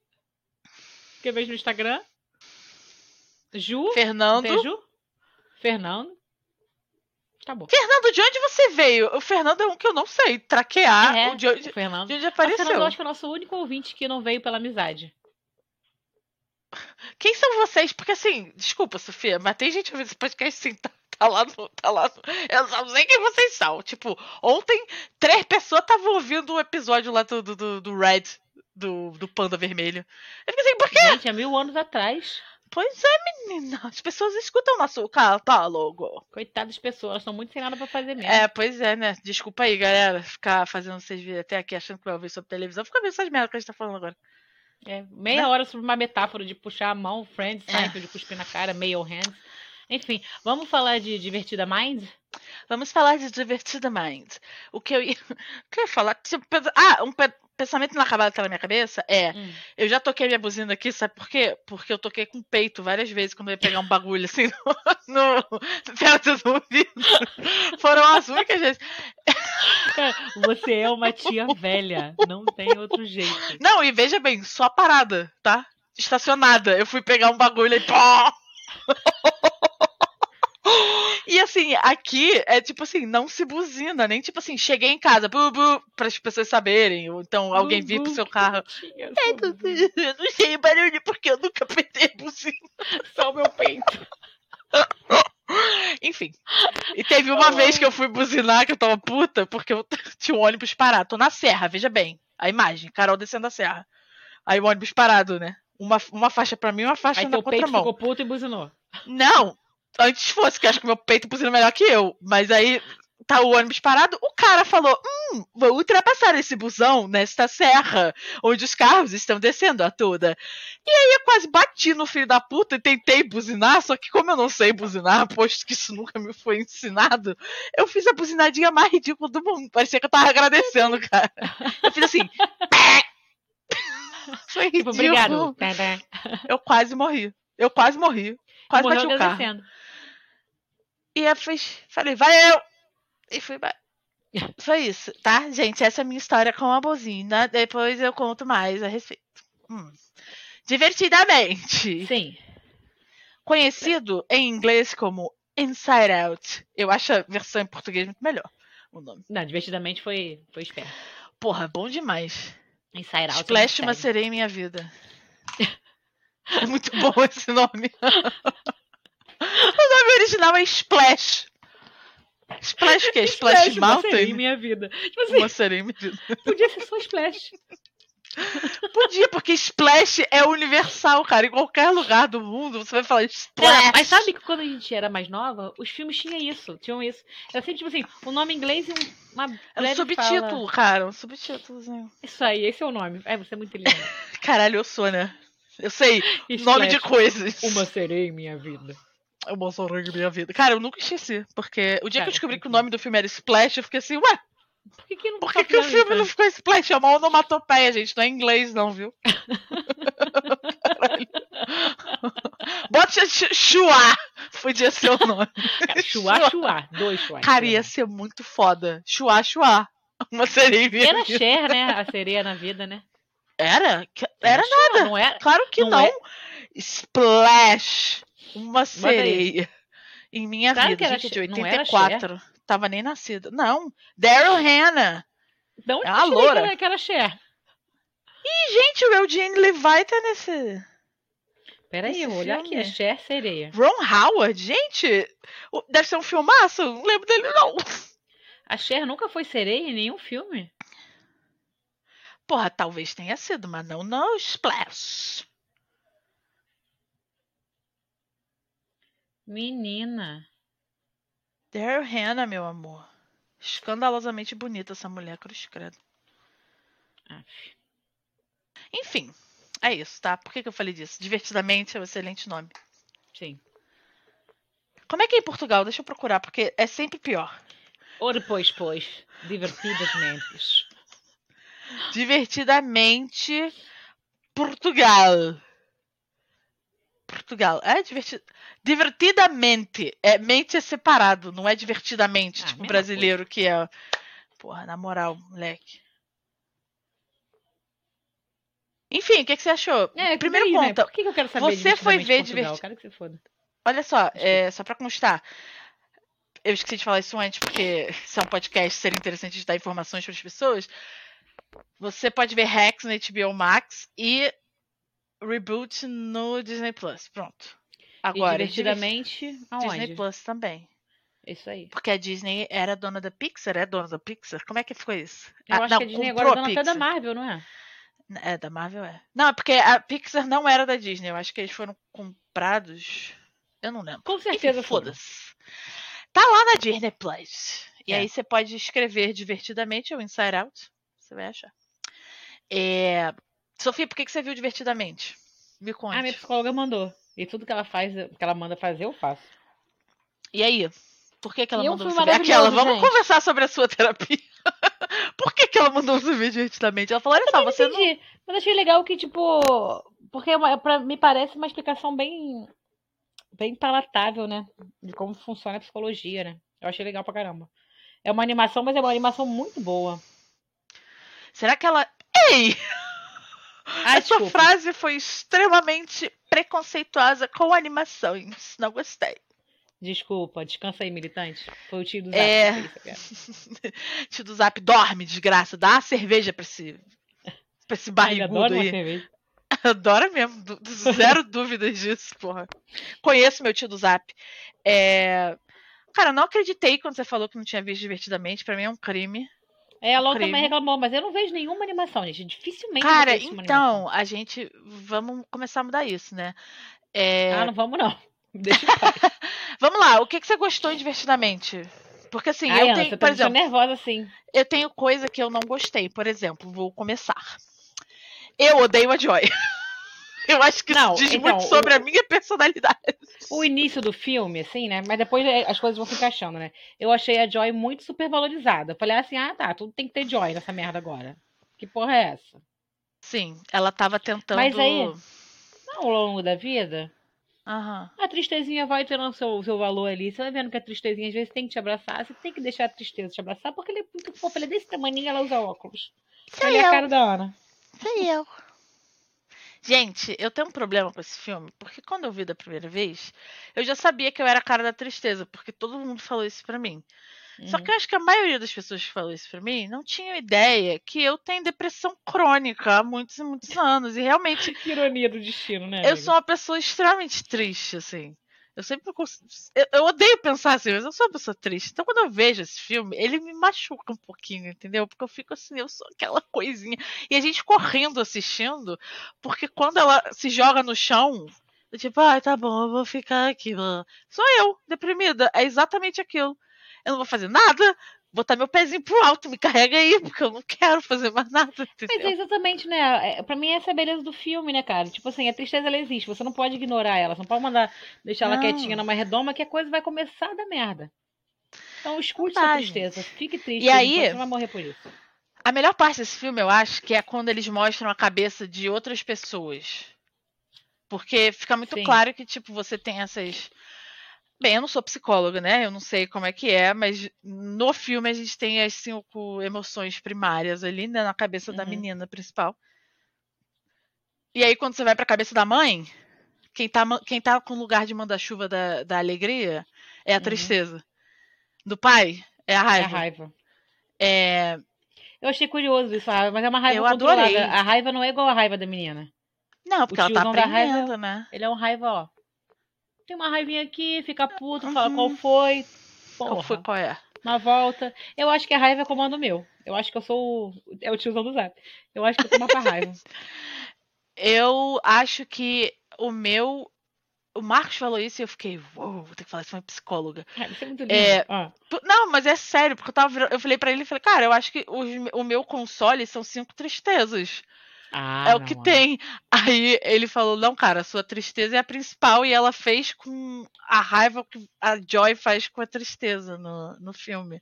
que eu vejo no Instagram, Ju, Fernando. Ju? Fernando. Tá bom. Fernando, de onde você veio? O Fernando é um que eu não sei traquear. é, o de onde, o Fernando. de onde O apareceu. Fernando, eu acho que é o nosso único ouvinte que não veio pela amizade. Quem são vocês? Porque assim, desculpa, Sofia, mas tem gente ouvindo esse podcast sim, tá, tá lá no. Tá lá no- Eu não sei quem vocês são. Tipo, ontem, três pessoas estavam ouvindo o episódio lá do, do, do- do Red, do, do Panda Vermelho. Eu fiquei assim, por quê? Gente, há mil anos atrás. Pois é, menina. As pessoas escutam o nosso catálogo. Coitadas das pessoas, elas estão muito sem nada pra fazer mesmo. É, pois é, né? Desculpa aí, galera. Ficar fazendo vocês virem até aqui achando que vai ouvir sobre televisão. Fica vendo essas merdas que a gente tá falando agora. É, meia hora sobre uma metáfora de puxar a mão, Friends, É. Seinfeld, de cuspir na cara, Mail Hands. Enfim, vamos falar de Divertida Mind? Vamos falar de Divertida Mind. O que eu ia, o que eu ia falar? Tipo, Ah, um pe- pensamento inacabado que tá na minha cabeça é: Hum. eu já toquei minha buzina aqui, sabe por quê? Porque eu toquei com o peito várias vezes quando eu ia pegar um bagulho assim no, no perto do ouvido. Foram as únicas vezes. Você é uma tia velha, não tem outro jeito. Não, e veja bem, só parada, tá? Estacionada. Eu fui pegar um bagulho e pó! E assim, aqui é tipo assim, não se buzina, nem tipo assim, cheguei em casa, bu, bu, para as pessoas saberem, ou então alguém vir pro seu carro. É, Eu não sei barulho porque eu nunca apertei a buzina. só o meu peito. Enfim. E teve uma vez que eu fui buzinar, que eu tava puta, porque eu tinha um ônibus parado. Tô na serra, veja bem. A imagem, Carol descendo a serra. Aí o ônibus parado, né? Uma, uma faixa pra mim e uma faixa Aí na teu peito ficou puto e buzinou. Não! Antes fosse, que acho que meu peito buzina melhor que eu. Mas aí tá o ônibus parado, o cara falou: Hum, vou ultrapassar esse busão nesta serra, onde os carros estão descendo a toda. E aí eu quase bati no filho da puta e tentei buzinar, só que como eu não sei buzinar, posto que isso nunca me foi ensinado, eu fiz a buzinadinha mais ridícula do mundo. Parecia que eu tava agradecendo, cara. Eu fiz assim. Foi Tipo, ridículo. obrigado. Tá, tá. Eu quase morri. Eu quase morri. Quase Morreu bati o carro. E eu fiz, falei, valeu! E fui. Foi isso, tá? Gente, essa é a minha história com a buzina. Depois eu conto mais a respeito. Hum. Divertidamente. Sim. Conhecido em inglês como Inside Out. Eu acho a versão em português muito melhor. O nome. Não, divertidamente foi, foi esperto. Porra, bom demais. Inside Out. Splash é uma sereia em minha vida. É muito bom esse nome. nome original é Splash. Splash o quê? Splash, Splash, uma Mountain? minha vida. Tipo assim, Uma minha vida. podia ser só Splash. Podia, porque Splash é universal, cara. Em qualquer lugar do mundo você vai falar Splash. Não, mas sabe que quando a gente era mais nova, os filmes tinham isso, tinham isso. Era sempre tipo assim, o nome em inglês e um- uma É um subtítulo, fala. cara. Um subtítulozinho. Isso aí, esse é o nome. É, você é muito inteligente. Caralho, eu sou, né? Eu sei nome de Splash, coisas. Uma sereia em minha vida. É sereia em minha vida. Cara, eu nunca esqueci. Porque o dia que eu descobri que o nome do filme era Splash, eu fiquei assim, ué, Por que, que não por que, que o filme não ficou Splash? É uma onomatopeia, gente. Não é em inglês, não, viu? Bota Ch- Chua. Podia ser o nome. Chua, chua. Dois chuás. Cara, ia ser muito foda. Chua, chua. Uma sereia Era. Cher, né? A sereia na vida, né? Era? Era Cher, nada. Não era? Claro que Não não. é? Splash. Uma sereia. Em minha Claro vida. Gente, de Cher. Não era 84. Tava nem nascida. Não. Daryl Hannah. É tirei loura. que era- que era Cher? Ih, gente, o Eugene Levi tá nesse. Peraí, eu vou olhar aqui. É Cher Sereia. Ron Howard? Gente, deve ser um filmaço. Não lembro dele, não. A Cher nunca foi sereia em nenhum filme? Porra, talvez tenha sido, mas não no Splash. Menina. Daryl Hannah, meu amor. Escandalosamente bonita essa mulher, cruz credo. Aff. Enfim, é isso, tá? Por que, que eu falei disso? Divertidamente é um excelente nome. Sim. Como é que é em Portugal? Deixa eu procurar, porque é sempre pior. Ora, pois, pois. Divertidas mentes. Divertidamente Portugal. Portugal. É divertido. Divertidamente. É, mente é separado, não é divertidamente, Ah, tipo brasileiro que é. Porra, na moral, moleque. Enfim, o que, que você achou? É, Primeiro né? conta. Por que, que eu quero saber você foi ver Portugal? diverti- Quero que você foda. Olha só, é, só pra constar. Eu esqueci de falar isso antes, porque se é um podcast, seria interessante de dar informações para as pessoas. Você pode ver Rex no HBO Max e Reboot no Disney Plus. Pronto. Agora, e divertidamente, Disney aonde? Plus também. Isso aí. Porque a Disney era dona da Pixar, é dona da Pixar? Como é que foi isso? Eu Ah, acho não, que a Disney agora é dona até da. Marvel, não é? É, da Marvel é. Não, é porque a Pixar não era da Disney. Eu acho que eles foram comprados. Eu não lembro. Com certeza foda. foda-se. Tá lá na Disney Plus. E É. aí você pode escrever divertidamente ou Inside Out. Você vai achar. É... Sofia, por que, que você viu divertidamente? Me conte. Ah, minha psicóloga mandou. E tudo que ela faz, que ela manda fazer, eu faço. E aí? Por que, que ela E é mandou você ver aquela? maravilhoso, Vamos gente. conversar sobre a sua terapia. por que, que ela mandou você ver divertidamente? Ela falou: olha só, você não. Entendi. Mas achei legal que, tipo. Porque é uma, pra, me parece uma explicação bem. bem palatável, né? De como funciona a psicologia, né? Eu achei legal pra caramba. É uma animação, mas é uma animação muito boa. Será que ela. Ei! Ah, Essa desculpa. frase foi extremamente preconceituosa com animações. Não gostei. Desculpa, descansa aí, militante. Foi o tio do Zap É. Tio do Zap, dorme, desgraça. Dá uma cerveja pra esse, pra esse barrigudo aí. cerveja. Adora mesmo. Zero dúvidas disso, porra. Conheço meu tio do Zap. É... Cara, eu não acreditei quando você falou que não tinha visto divertidamente. Pra mim é um crime. É, a Crime. também reclamou, mas eu não vejo nenhuma animação, gente. Dificilmente Cara, vejo uma animação. então, a gente. Vamos começar a mudar isso, né? É, Ah, não vamos não. Deixa. Vamos lá, o que, que você gostou divertidamente? Porque assim, Ai, eu Ana, tenho, você por tá deixando exemplo, nervosa assim. eu tenho coisa que eu não gostei. Por exemplo, vou começar. Eu odeio a Joy. Eu acho que Não, isso diz então, muito sobre o- a minha personalidade. O início do filme, assim, né? Mas depois é, as coisas vão se encaixando, né? Eu achei a Joy muito super valorizada. Eu Falei assim, ah, tá, tudo tem que ter Joy nessa merda agora. Que porra é essa? Sim, ela tava tentando. Mas aí- Não, ao longo da vida, Aham. a tristezinha vai tendo o seu, seu valor ali. Você vai vendo que a tristezinha às vezes tem que te abraçar. Você tem que deixar a tristeza te abraçar, porque ele é muito fofo. Ele é desse tamanho ela usa óculos. Sou Olha a eu. cara da Ana. Sou eu. Gente, eu tenho um problema com esse filme, porque quando eu vi da primeira vez, eu já sabia que eu era a cara da tristeza, porque todo mundo falou isso pra mim. Só Uhum. que eu acho que a maioria das pessoas que falou isso pra mim não tinham ideia que eu tenho depressão crônica há muitos e muitos anos. E realmente Que ironia do destino, né? eu amiga? sou uma pessoa extremamente triste, assim. Eu sempre. Eu, eu odeio pensar assim, mas eu sou uma pessoa triste. Então quando eu vejo esse filme, ele me machuca um pouquinho, entendeu? Porque eu fico assim, eu sou aquela coisinha. E a gente correndo assistindo, porque quando ela se joga no chão. eu Tipo, ai, tá bom, eu vou ficar aqui. mano." Sou eu, deprimida. É exatamente aquilo. Eu não vou fazer nada, botar meu pezinho pro alto, me carrega aí, porque eu não quero fazer mais nada, Mas é exatamente, né? É, pra mim, essa é a beleza do filme, né, cara? Tipo assim, a tristeza ela existe. Você não pode ignorar ela. Você não pode mandar deixar ela Não. quietinha numa redoma que a coisa vai começar a dar merda. Então escute sua dá, tristeza. Fique triste. E aí- Você não vai morrer por isso. A melhor parte desse filme, eu acho, que é quando eles mostram a cabeça de outras pessoas. Porque fica muito Sim. claro que, tipo, você tem essas. Bem, eu não sou psicóloga, né? Eu não sei como é que é, mas no filme a gente tem as cinco emoções primárias ali, né? Na cabeça da Uhum. menina principal. E aí, quando você vai pra cabeça da mãe, quem tá, quem tá com o lugar de manda-chuva da, da alegria é a Uhum. tristeza. Do pai é a É a raiva. raiva. É, Eu achei curioso isso, a raiva, mas é uma raiva Eu controlada. adorei. A raiva não é igual a raiva da menina. Não, porque ela tá da raiva- aprendendo, né? Ele é um raiva, ó. Tem uma raivinha aqui, fica puto, fala Uhum. qual foi. Qual Porra, foi, qual é? uma volta. Eu acho que a raiva é comando meu. Eu acho que eu sou. o- É o tiozão do zap. Eu acho que eu tô uma pra raiva. Eu acho que o meu o Marcos falou isso e eu fiquei, uou, vou ter que falar isso com uma psicóloga. É, isso é muito lindo. É, Ah, Não, mas é sério, porque eu tava virando- eu falei pra ele, falei, cara, eu acho que os o meu console são cinco tristezas. Ah, é o não, que tem. Aí ele falou, não, cara, a sua tristeza é a principal e ela fez com a raiva que a Joy faz com a tristeza no, no filme.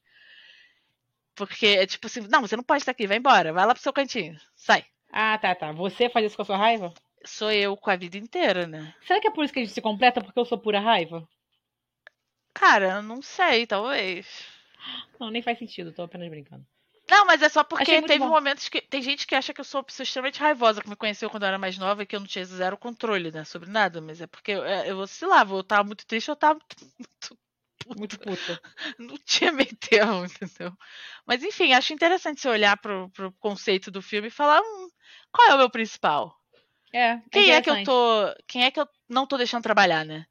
Porque é tipo assim, não, você não pode estar aqui, vai embora, vai lá pro seu cantinho, sai. Ah, tá, tá. Você faz isso com a sua raiva? Sou eu com a vida inteira, né? Será que é por isso que a gente se completa? Porque eu sou pura raiva? Cara, não sei, talvez. Não, nem faz sentido, tô apenas brincando. Não, mas é só porque teve bom. momentos que. Tem gente que acha que eu sou uma pessoa extremamente raivosa, que me conheceu quando eu era mais nova e que eu não tinha zero controle, né? Sobre nada. Mas é porque eu, é, eu oscilava, eu tava muito triste, eu tava muito, muito Muito puta. não tinha meio termo, entendeu? Mas enfim, acho interessante você olhar pro, pro conceito do filme e falar, hum, qual é o meu principal? É. Quem é que eu tô. Quem é que eu não tô deixando trabalhar, né?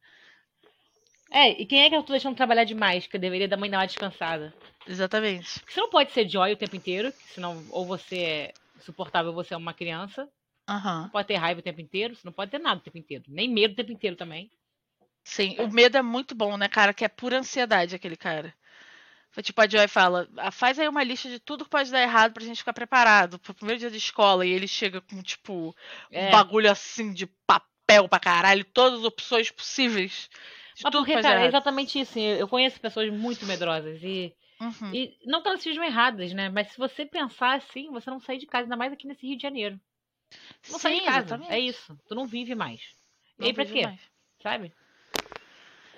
É, e quem é que eu tô deixando trabalhar demais? Que eu deveria dar uma dar uma descansada. Exatamente. Porque você não pode ser joy o tempo inteiro, senão ou você é suportável ou você é uma criança. Aham. Não pode ter raiva o tempo inteiro, você não pode ter nada o tempo inteiro. Nem medo o tempo inteiro também. Sim, o medo é muito bom, né, cara? Que é pura ansiedade aquele cara. Tipo, a Joy fala, "Ah, faz aí uma lista de tudo que pode dar errado pra gente ficar preparado pro primeiro dia de escola. E ele chega com, tipo, um É. bagulho assim de papel pra caralho, todas as opções possíveis. De Mas tudo que porque, cara, é errado. exatamente isso. Eu conheço pessoas muito medrosas e, Uhum. e não que elas sejam erradas, né? Mas se você pensar assim, você não sai de casa, ainda mais aqui nesse Rio de Janeiro. Não sai de Sim, casa. exatamente. É isso. Tu não vive mais. E Não aí pra quê? mais. Sabe?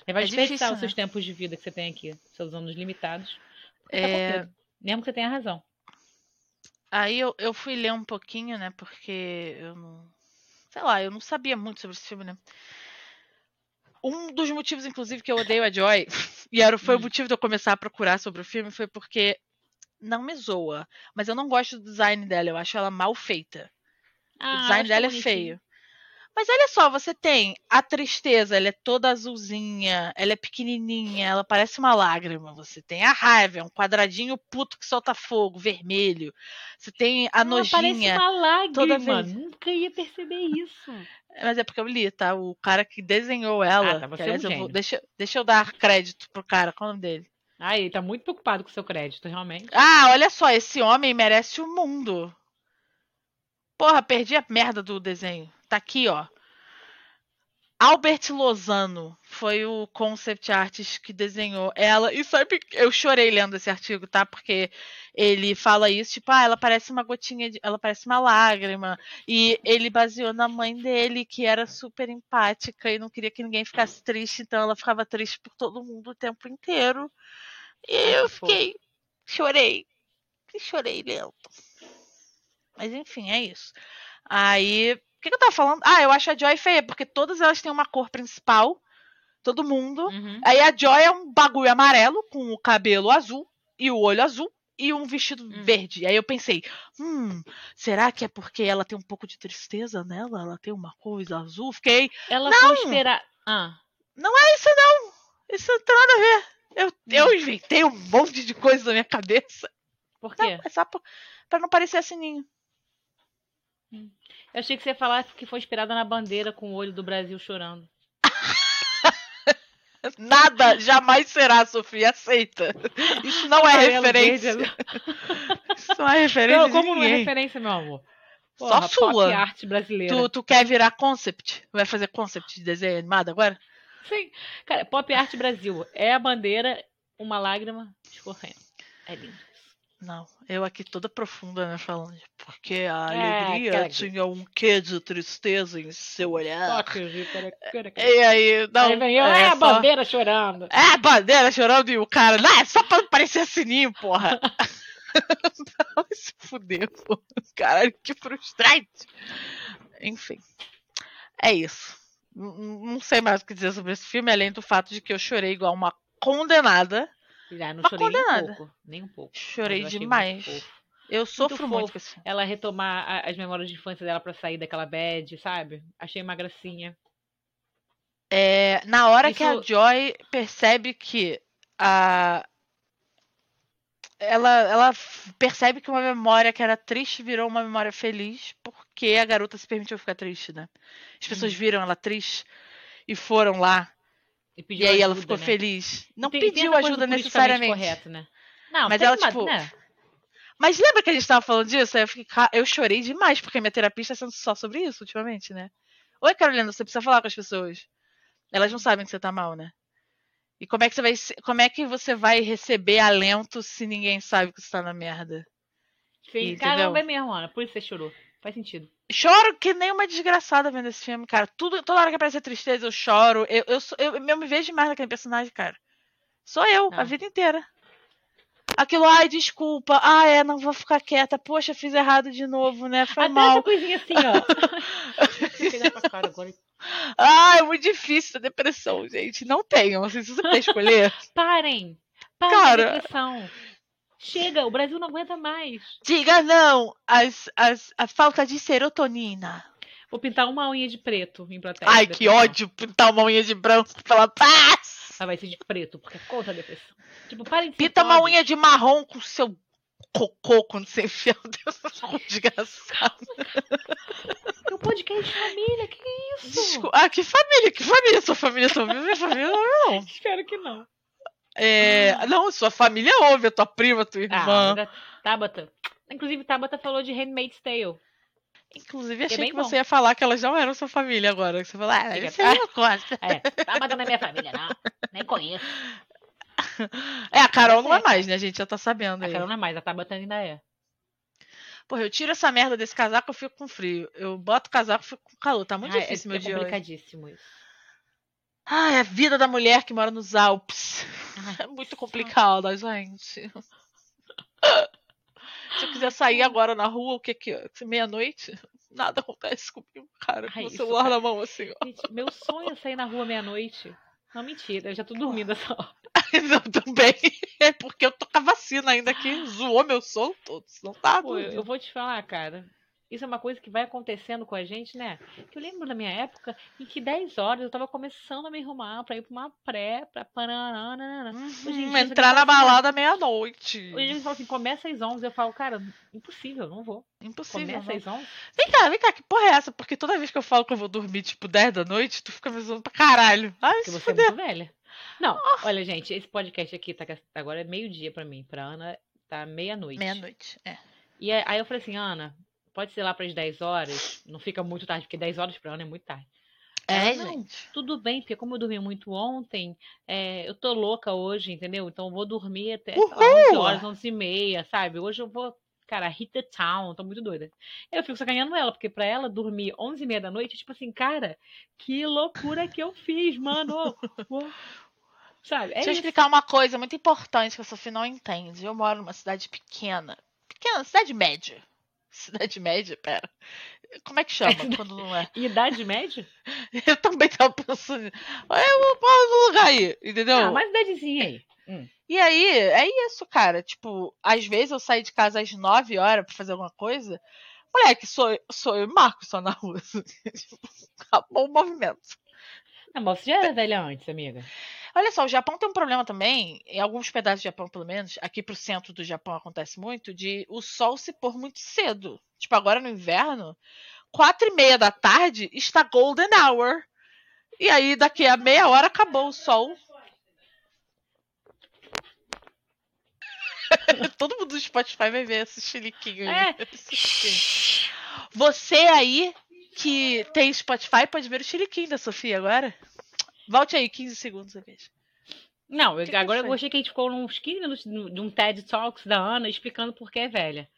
Vai É desperdiçar os seus né? tempos de vida que você tem aqui, seus anos limitados. tá É, medo. Mesmo que você tenha razão. Aí eu, eu fui ler um pouquinho, né? Porque eu não. Sei lá, eu não sabia muito sobre esse filme, né? Um dos motivos, inclusive, que eu odeio a Joy, e era, foi o Hum. motivo de eu começar a procurar sobre o filme, foi porque não me zoa. Mas eu não gosto do design dela, eu acho ela mal feita. Ah, o design dela é bonitinho. feio. Mas olha só, você tem a tristeza, ela é toda azulzinha, ela é pequenininha, ela parece uma lágrima. Você tem a raiva, é um quadradinho puto que solta fogo, vermelho. Você tem a Ela parece nojinha. uma lágrima. toda vez. Nunca ia perceber isso. Mas é porque eu li, tá? O cara que desenhou ela. Ah, tá, você que, é um aliás, eu vou- deixa, deixa eu dar crédito pro cara, qual é o nome dele? Ah, ele tá muito preocupado com o seu crédito, realmente. Ah, olha só, esse homem merece o mundo. Porra, perdi a merda do desenho. Tá aqui, ó. Albert Lozano foi o concept artist que desenhou ela. E sabe, eu chorei lendo esse artigo, tá? Porque ele fala isso, tipo, ah, ela parece uma gotinha de. Ela parece uma lágrima. E ele baseou na mãe dele, que era super empática e não queria que ninguém ficasse triste, então ela ficava triste por todo mundo o tempo inteiro. E eu fiquei. Chorei. E chorei lento. Mas enfim, é isso. Aí. Que, que eu tava falando? Ah, eu acho a Joy feia, porque todas elas têm uma cor principal. Todo mundo. Uhum. Aí a Joy é um bagulho amarelo, com o cabelo azul e o olho azul. E um vestido Hum. verde. Aí eu pensei, hum, será que é porque ela tem um pouco de tristeza nela? Ela tem uma coisa azul? Fiquei, Ela Não! foi esperar. Ah, não é isso não! Isso não tem nada a ver. Eu, eu inventei um monte de coisa na minha cabeça. por Não, quê? é só por, pra não parecer sininho. Eu achei que você falar que foi inspirada na bandeira com o olho do Brasil chorando. Nada jamais será, Sofia, aceita. Isso não é referência. verde, Isso não é referência Não, como não é referência, meu amor? Só Porra, sua. Pop arte brasileira. Tu, tu quer virar concept? Vai fazer concept de desenho animado agora? Sim. Cara, Pop Arte Brasil. É a bandeira, uma lágrima escorrendo. É lindo. Não, eu aqui toda profunda, né, falando. Porque a É, alegria tinha um quê de tristeza em seu olhar. Toque, Gi, cara, cara, cara. E aí, não. Aí vem eu, é é, a só- bandeira chorando. É a bandeira chorando e o cara. Não, é só pra parecer sininho, porra. não, se fudeu, porra. Caralho, que frustrante. Enfim. É isso. Não sei mais o que dizer sobre esse filme, além do fato de que eu chorei igual uma condenada. Já não chorei nem um pouco. Nem um pouco. Chorei eu demais. muito. Eu sofro muito filme. Ela retomar a- as memórias de infância dela pra sair daquela bad, sabe? Achei uma gracinha. É, na hora que a Isso- Joy percebe que a. Ela, ela percebe que uma memória que era triste virou uma memória feliz porque a garota se permitiu ficar triste, né? As pessoas Uhum. viram ela triste e foram lá. E, E, aí ela ajuda, ficou né? feliz. Não Tem- tem pediu coisa ajuda necessariamente. Correto, né? Não, Mas tem ela, uma- tipo, né? Mas lembra que a gente tava falando disso? Eu, fiquei, eu chorei demais, porque minha terapia está sendo só sobre isso ultimamente, né? Oi, Carolina, você precisa falar com as pessoas. Elas não sabem que você tá mal, né? E como é que você vai, como é que você vai receber alento se ninguém sabe que você tá na merda? Sim, caramba, é mesmo, Ana. Por isso você chorou. Faz sentido. Choro que nem uma desgraçada vendo esse filme, cara. Tudo, toda hora que aparece tristeza, eu choro. Eu, eu, eu, eu me vejo demais naquele personagem, cara. Sou eu, a Não. vida inteira. Aquilo, ai, desculpa. Ah, é, não vou ficar quieta. Poxa, fiz errado de novo, né? Foi Até mal. essa coisinha assim, ó. Ah, é muito difícil a depressão, gente. Não tenham. Assim, se você puder escolher. Parem! Parem Cara. a depressão. Chega, o Brasil não aguenta mais. Diga não as, as, a falta de serotonina. Vou pintar uma unha de preto em protesto. Ai, que ódio pintar uma unha de branco pela paz. Ah, vai ser de preto, porque é contra a depressão. Tipo, parem de Pinta uma unha de marrom com seu cocô quando você enfia o dedo. Desgraçado. É um podcast de família, que isso? Desculpa. Ah, que família, que família. Sua família tá ouvindo, minha família não. Espero que não. É, não, sua família ouve, a tua prima, a tua Ah, irmã. mas a Tabata. Inclusive, Tabata falou de Handmaid's Tale. Inclusive, achei bem que bom. você ia falar que elas não eram sua família agora. Você falou, ah, isso aí eu gosto. É, Tabata não é minha família, não. Nem conheço. É, a Carol não é mais, né? A gente já tá sabendo A aí. Carol não é mais, a Tabata ainda é. Porra, eu tiro essa merda desse casaco, eu fico com frio. Eu boto o casaco, eu fico com calor. Tá muito Ah, difícil é, meu é dia hoje. complicadíssimo isso. Ai, a vida da mulher que mora nos Alpes. É muito complicada, gente. Se eu quiser sair agora na rua, o que que é? Meia-noite? Nada acontece comigo, cara. Com Ai, o isso, celular cara. na mão, assim, ó. Gente, meu sonho é sair na rua meia-noite. Não, mentira, eu já tô dormindo essa hora. Não, também. É porque eu tô com a vacina ainda que zoou meu sono todo. Não tá Pô, eu, eu vou te falar, cara. Isso é uma coisa que vai acontecendo com a gente, né? Eu lembro da minha época em que 10 horas eu tava começando a me arrumar pra ir pra uma pré, pra paranana. Hum, dia, você entrar na fala balada meia-noite. Hoje eles falam assim, começa às 11. Eu falo, cara, impossível, não vou. Impossível. Começa às 11. Vem cá, vem cá, que porra é essa? Porque toda vez que eu falo que eu vou dormir, tipo, 10 da noite, tu fica me zoando pra caralho. Ai, Porque você é fuder. muito velha. Não, olha, gente, esse podcast aqui tá agora é meio-dia pra mim. Pra Ana tá meia-noite. Meia-noite, é. E aí eu falei assim, Ana, pode ser lá pras 10 horas? Não fica muito tarde, porque 10 horas pra Ana é muito tarde. É, Ela, não, gente. Tudo bem, porque como eu dormi muito ontem, é, eu tô louca hoje, entendeu? Então eu vou dormir até lá, 11 Uhul! horas, 11 e meia, sabe? Hoje eu vou, cara, hit the town, tô muito doida. Eu fico sacaneando ela, porque pra ela dormir 11 e meia da noite, tipo assim, cara, que loucura que eu fiz, mano. Sabe? É Deixa eu isso. explicar uma coisa muito importante que a Sofia não entende. Eu moro numa cidade pequena. Pequena, cidade média. Cidade média, pera. Como é que chama quando não é? Idade média? Eu também tava pensando. Eu vou no lugar aí, entendeu? Ah, mais idadezinha aí. Hum. E aí, é isso, cara. Tipo, às vezes eu saio de casa às 9 horas pra fazer alguma coisa. Moleque, sou, sou eu e Marcos só na rua. assim. Tipo, Acabou o movimento. Ah, mas você já era velha antes, amiga. Olha só, o Japão tem um problema também, em alguns pedaços do Japão, pelo menos, aqui pro centro do Japão acontece muito, de o sol se pôr muito cedo. Tipo, agora no inverno, quatro e meia da tarde está golden hour. E aí, daqui a meia hora, acabou o sol. Todo mundo do Spotify vai ver esse chiliquinho aí. É. Você aí que tem Spotify pode ver o chiliquinho da Sofia agora. Volte aí, 15 segundos vez. Não, eu- agora eu gostei que a gente ficou uns 15 minutos de um TED Talks da Ana explicando por que é velha.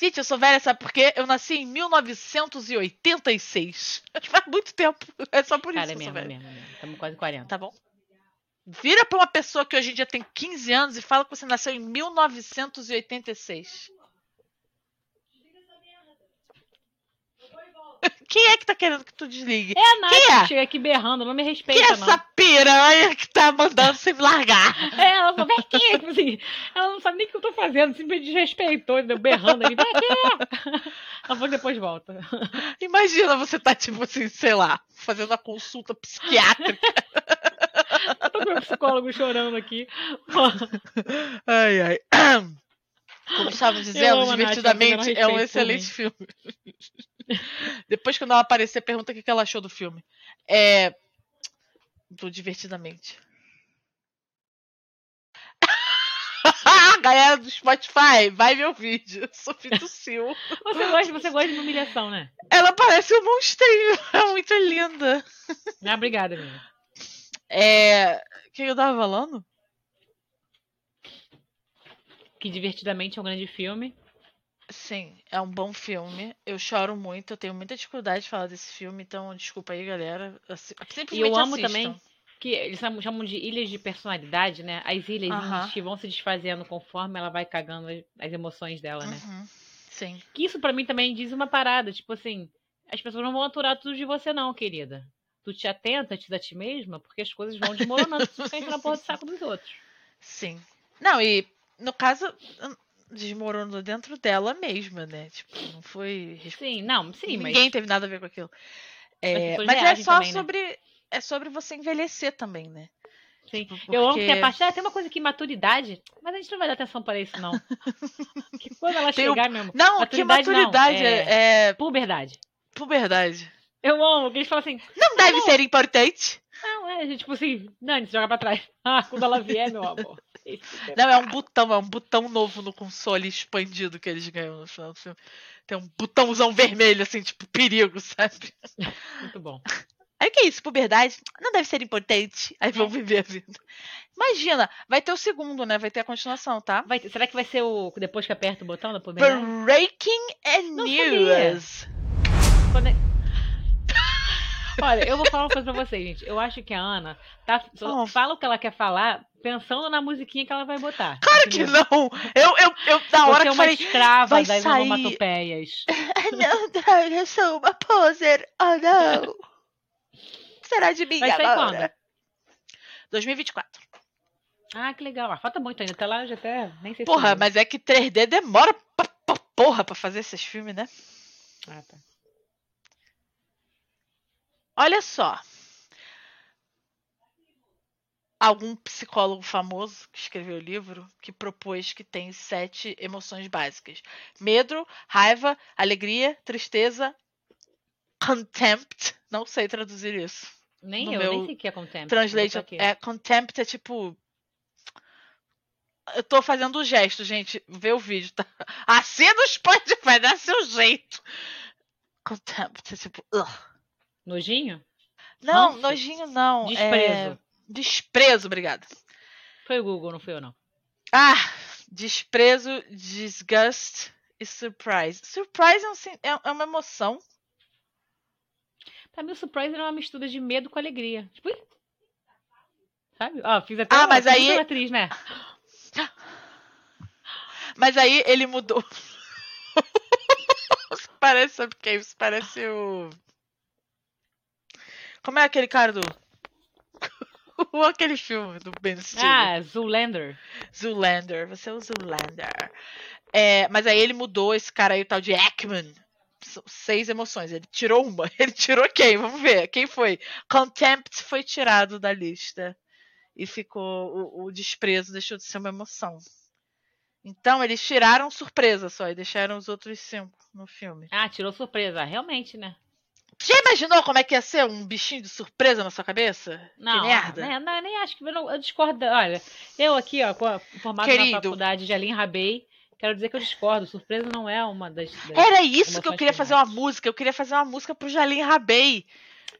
Gente, eu sou velha, sabe por quê? Eu nasci em 1986. Faz muito tempo. É só por Cara, isso é que eu sou mesmo, é mesmo, é mesmo. Estamos quase 40. Tá bom? Vira pra uma pessoa que hoje em dia tem 15 anos e fala que você nasceu em 1986. Quem é que tá querendo que tu desligue? É a Nath Quem é? que chega aqui berrando, não me Quem respeita, é não. essa piranha que tá mandando você me largar? É, ela falou, vem aqui, tipo assim, ela não sabe nem o que eu tô fazendo, simplesmente desrespeitou, entendeu? berrando ali, vem aqui. Ela falou que depois volta. Imagina você tá, tipo assim, sei lá, fazendo a consulta psiquiátrica. Eu tô com meu psicólogo chorando aqui. Ai, ai. Como estávamos dizendo, Nath, ela divertidamente é um excelente filme. Depois, quando ela aparecer, pergunta o que que ela achou do filme. É. Do Divertidamente. Galera do Spotify, vai ver o vídeo. Sofia tossiu. Você gosta, você gosta de humilhação, né? Ela parece um monstrinho. É muito linda. Ah, obrigada, amiga. É. O que eu tava falando? Que divertidamente é um grande filme. Sim, é um bom filme. Eu choro muito, eu tenho muita dificuldade de falar desse filme, então desculpa aí, galera. Assi- E Simplesmente eu amo assistam. também que eles chamam de ilhas de personalidade, né? As ilhas Aham. que vão se desfazendo conforme ela vai cagando as, emoções dela, né? Uhum, Sim. Que isso pra mim também diz uma parada, tipo assim, as pessoas não vão aturar tudo de você não, querida. Tu te atenta a ti mesma, porque as coisas vão desmoronando se você entra na porra do saco dos outros. Sim. Não, e no caso, hum, desmoronou dentro dela mesma, né? Tipo, não foi. Sim, não, sim, mas Ninguém teve nada a ver com aquilo. É, pessoas mas é só também, né? sobre. É sobre você envelhecer também, né? sim. Tipo, Eu amo que porque a parte, tem uma coisa que maturidade, mas a gente não vai dar atenção para isso não. que quando ela Tem chegar mesmo, Não, Maturidade que não, maturidade é... é puberdade. puberdade. Eu amo, que eles falam assim, Não deve ser importante. não, é, gente, tipo assim, Nani, se joga pra trás. Ah, quando ela vier, meu amor. Não, é um botão, é um botão novo no console expandido que eles ganham no final do filme. Tem um botãozão vermelho, assim, tipo, perigo, sabe? Muito bom. Aí o que é isso? Puberdade? Não deve ser importante. Aí vão viver a vida. Imagina, vai ter o segundo, né? Vai ter a continuação, tá? Vai ter- será que vai ser o depois que aperta o botão da puberdade? Breaking and Não sabia. News. É- Olha, eu vou falar uma coisa pra vocês, gente. Eu acho que a Ana tá, Oh. fala o que ela quer falar pensando na musiquinha que ela vai botar. Claro que não! Eu, eu, eu na hora Você que é uma falei. escrava vai das sair- onomatopeias. "Ah, Não, droga, eu sou uma poser. Oh, não. Será de mim Vai sair agora? quando? 2024. Ah, que legal. Ah, falta muito ainda. Até lá eu já até nem sei se Porra, eu- mas é que 3D demora pra, pra porra pra fazer esses filmes, né? Ah, tá. Olha só. Algum psicólogo famoso que escreveu o livro que propôs que tem sete emoções básicas: medo, raiva, alegria, tristeza, contempt. Não sei traduzir isso. Nem No eu, nem sei o que é contempt. Translate aqui. é contempt é tipo. Eu tô fazendo o gesto, gente. Vê o vídeo, tá? Assina o Spotify, dá seu jeito. Contempt é tipo. ugh. Nojinho? Não, nojinho não. Desprezo. É... Desprezo, obrigada. Foi o Google, não foi eu, não. Ah, desprezo, disgust e surprise. Surprise é, um é- é uma emoção. Pra mim, o surprise era uma mistura de medo com alegria. Tipo, sabe? Ó, fiz até Ah, uma- mas aí- atriz, né? Mas aí ele mudou. Parece, sabe quem? Isso parece o. Como é aquele cara do. aquele filme do Ben Stiller. Ah, Zoolander. Zoolander. Você é o Zoolander. É, mas aí ele mudou esse cara aí, o tal de Ackman. São seis emoções. Ele tirou uma. Ele tirou quem? Vamos ver. Quem foi? Contempt foi tirado da lista. E ficou. O, o desprezo deixou de ser uma emoção. Então, eles tiraram surpresa só e deixaram os outros cinco no filme. Ah, tirou surpresa. Realmente, né? Já imaginou como é que ia ser um bichinho de surpresa na sua cabeça? Não, que merda. né, não, nem acho que eu, não- eu discordo. Olha, eu aqui, ó, formado Querido. na faculdade de Aline Rabei, quero dizer que eu discordo. Surpresa não é uma das. das- Era isso que eu queria fazer uma música. Eu queria fazer uma música pro Jalim Rabei,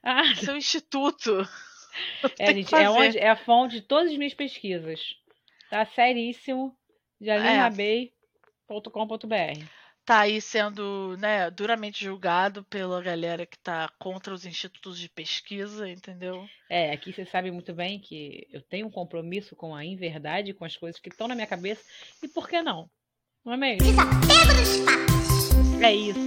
Ah, seu instituto. é, gente, é, onde, é a fonte de todas as minhas pesquisas. Tá seríssimo. De É. Tá aí sendo né, duramente julgado pela galera que tá contra os institutos de pesquisa, entendeu? É, aqui você sabe muito bem que eu tenho um compromisso com a inverdade, com as coisas que estão na minha cabeça. E por que não? Não é mesmo? É isso.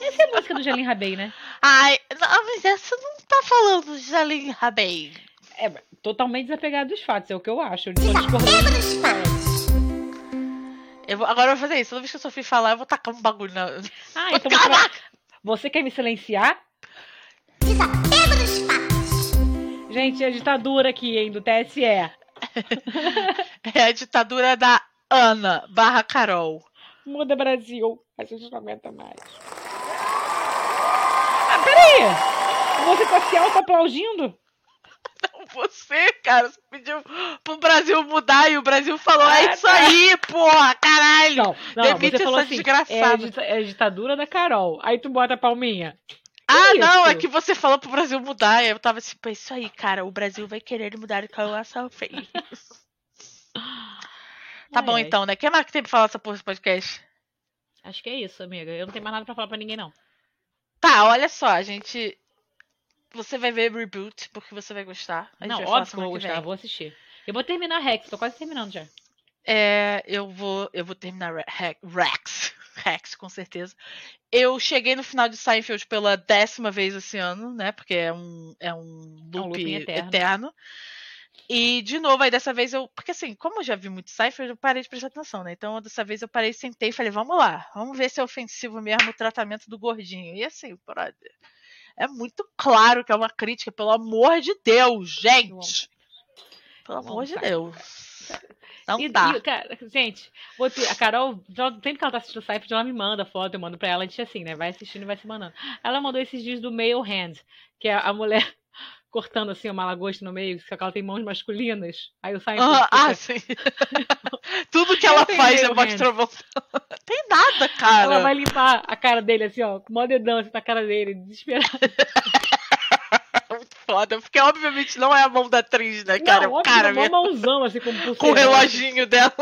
Essa é a música do Jalim Rabei, né? Ai, não, mas essa não tá falando de Jalim Rabei. É totalmente desapegado dos fatos, é o que eu acho. Eu discordando dos fatos. Eu vou- agora eu vou fazer isso. Toda vez que a Sofia falar, eu vou tacar um bagulho na. Ah, então você, vai... você quer me silenciar? Gente, a ditadura aqui, hein, do TSE. É a ditadura da Ana barra Carol. Muda Brasil. A gente não aguenta mais. aí! Você tá se auto-aplaudindo? Você, cara, você pediu pro Brasil mudar e o Brasil falou: é isso tá. aí, porra, caralho! Não, não, Demite essa assim, desgraçada. É a, dita- é a ditadura da Carol. Aí tu bota a palminha. Ah, isso? não, é que você falou pro Brasil mudar. Eu tava assim, pô, isso aí, cara, o Brasil vai querer mudar com a Sophie. Tá bom ai. então, né? Quem mais que tem pra falar essa porra desse podcast? Acho que é isso, amiga. Eu não tenho mais nada pra falar pra ninguém, não. Tá, olha só, a gente. Você vai ver Reboot, porque você vai gostar. Não, óbvio que eu vou gostar, vou assistir. Eu vou terminar Rex, tô quase terminando já. É, eu vou, eu vou terminar Re- Re- Rex. Rex, com certeza. Eu cheguei no final de Seinfeld pela décima vez esse ano, né? Porque é um, é um loop looping eterno. eterno. E, de novo, aí dessa vez eu. Porque assim, como eu já vi muito Seinfeld, eu parei de prestar atenção, né? Então, dessa vez eu parei, sentei e falei, vamos lá, vamos ver se é ofensivo mesmo o tratamento do gordinho. E assim, brother. É muito claro que é uma crítica, pelo amor de Deus, gente! Pelo amo amor de Seinfeld. Deus. Não E, dá. e, cara, gente, vou ter- a Carol, ela- sempre que ela tá assistindo o Seinfeld, ela me manda foto, eu mando pra ela, a gente assim, né? Vai assistindo e vai se mandando. Ela mandou esses dias do Male Hand, que é a mulher cortando assim uma lagosta no meio, só que ela tem mãos masculinas. Aí o Seinfeld Ah, fica- ah, sim. Tudo que ela faz é mostra Tem nada, cara. Ela vai limpar a cara dele assim, ó, com o maior dedão assim na cara dele, desesperado. É muito foda. Porque, obviamente, não é a mão da atriz, né, cara? não, é o cara uma mesmo. mãozão assim, como pulseira. Com o reloginho dela.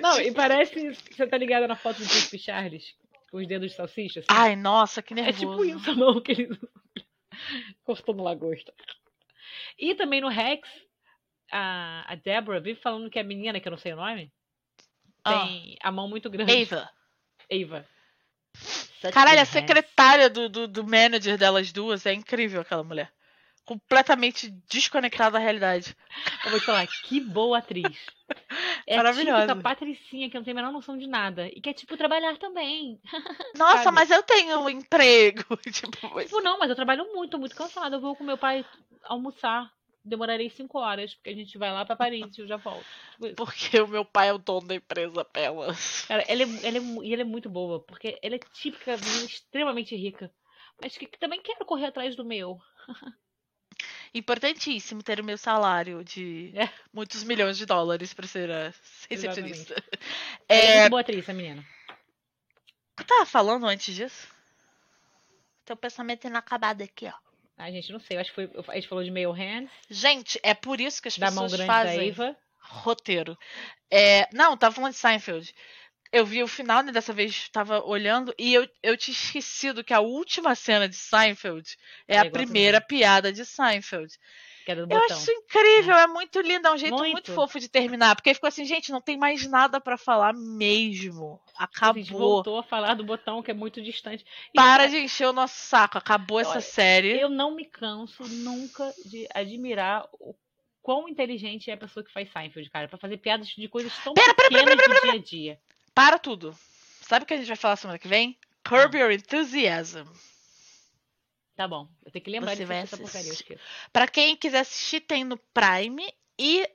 Não, e parece, você tá ligada na foto do Príncipe Charles, com os dedos de salsicha, assim. Ai, nossa, que É nervoso. tipo isso a mão que ele cortou no lagosta. E também no Rex, a, a Deborah vive falando que a menina, que eu não sei o nome, Ah. tem a mão muito grande. Ava. Ava. Caralho, a secretária do, do, do manager delas duas é incrível, aquela mulher. Completamente desconectada da realidade. Eu vou te falar, que boa atriz. É Maravilhosa. a típica patricinha que não tem a menor noção de nada. E quer, tipo, trabalhar também. Nossa, Sabe? mas eu tenho um emprego. tipo, mas- Tipo, não, mas eu trabalho muito, muito cansada. Eu vou com meu pai almoçar. Demorarei cinco horas, porque a gente vai lá pra Paris e eu já volto. Tipo porque o meu pai é o dono da empresa apenas. Cara, ela é, ela é, e ela é muito boa, porque ela é típica extremamente rica. Mas que, que também quero correr atrás do meu. Importantíssimo ter o meu salário de É. muitos milhões de dólares pra ser a recepcionista. Ela é É, muito boa atriz, essa menina. o que eu tava falando antes disso? Teu pensamento inacabado aqui, ó. A gente não sei, eu acho que foi, a gente falou de Male Hands, Gente, é por isso que as da mão pessoas grande fazem da Eva. roteiro. É, não, tava falando de Seinfeld. Eu vi o final, né, dessa vez tava olhando e eu, eu tinha esquecido que a última cena de Seinfeld é, É a primeira piada de Seinfeld. Eu botão. acho isso incrível, é muito lindo, é um jeito muito, Muito. fofo de terminar. Porque ficou assim, gente, não tem mais nada pra falar mesmo. A gente Acabou. voltou a falar do botão que é muito distante. E Para eu- de encher o nosso saco. Acabou essa Olha, série. Eu não me canso nunca de admirar o quão inteligente é a pessoa que faz Seinfeld, cara, pra fazer piadas de coisas tão Pera, pera, pera, pequenas do dia a dia. Para tudo. Sabe o que a gente vai falar semana que vem? Curb Your Enthusiasm. Tá bom, eu tenho que lembrar Você de vai essa porcaria. Pra quem quiser assistir, tem no Prime e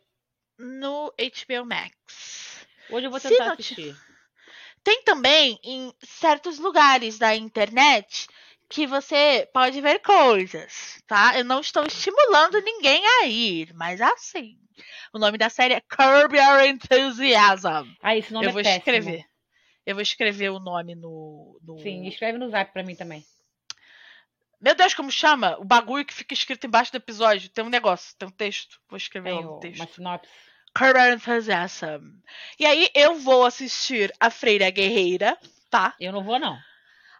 no HBO Max. Hoje eu vou tentar te- assistir. Tem também em certos lugares da internet que você pode ver coisas, tá? Eu não estou estimulando ninguém a ir, mas assim. O nome da série é Curb Your Enthusiasm. Ah, esse nome Eu é vou péssimo. escrever. Eu vou escrever o nome no, no. Sim, escreve no zap pra mim também. Meu Deus, como chama? O bagulho que fica escrito embaixo do episódio. Tem um negócio, tem um texto. Vou escrever Tem o- texto. uma sinopse. Curb Your Enthusiasm. E aí eu vou assistir a Freira Guerreira, tá? Eu não vou, não.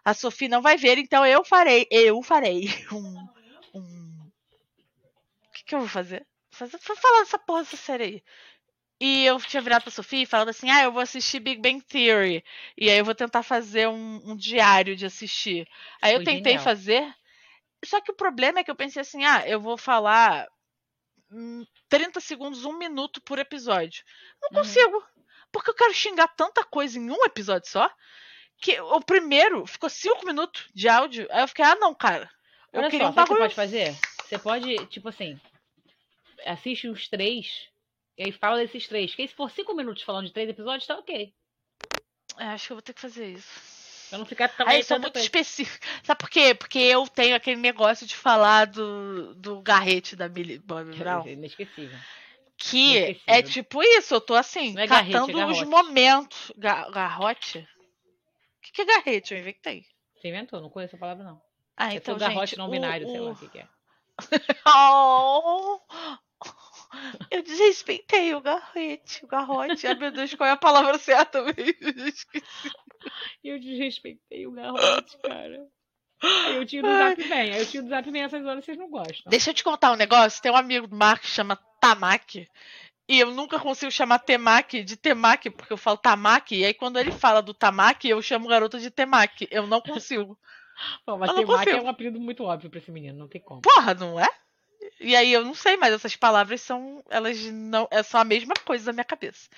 A Sofia não vai ver, então eu farei, eu farei um. um... O que, que eu vou fazer? Vou falar dessa porra dessa série aí. E eu tinha virado pra Sofia e falado assim: ah, eu vou assistir Big Bang Theory. E aí eu vou tentar fazer um, um diário de assistir. Aí eu tentei genial. fazer. Só que o problema é que eu pensei assim: ah, eu vou falar hum, 30 segundos, um minuto por episódio. Não Uhum. consigo. Porque eu quero xingar tanta coisa em um episódio só. Que o primeiro ficou cinco minutos de áudio. Aí eu fiquei, ah, não, cara. Eu Olha queria só, um sabe o que bagulho. você pode fazer? Você pode, tipo assim, assiste uns três e aí fala desses três. Que aí, se for cinco minutos falando de três episódios, tá ok. É, acho que eu vou ter que fazer isso. Pra não ficar Aí também eu sou muito coisa. específica. Sabe por quê? Porque eu tenho aquele negócio de falar do, do garrete da Millie Bobby Brown. Inesquecível. Que Inesquecível. é tipo isso, eu tô assim, Não é garrete, é catando os garrote. momentos. Ga garrote? O que, que é garrete? Eu inventei. Você inventou, não conheço a palavra, não. Ah, é então, então, garrote não o- binário, sei lá o- o que, que é. Oh, eu desrespeitei o garrete, o garrote. Ai, meu Deus, qual é a palavra certa mesmo? Esqueci. Eu desrespeitei o garrote, cara. Aí eu tiro o zap bem. Aí eu tiro o zap bem essas horas vocês não gostam. Deixa eu te contar um negócio. Tem um amigo do Marco que chama Tamaki. E eu nunca consigo chamar Temaki de Temaki, porque eu falo Tamaki. E aí quando ele fala do Tamaki, eu chamo garota de Temaki. Eu não consigo. Pô, mas eu Temaki é consigo. um apelido muito óbvio pra esse menino, não tem como. Porra, não é? E aí eu não sei, mas essas palavras são. Elas não. é só a mesma coisa na minha cabeça.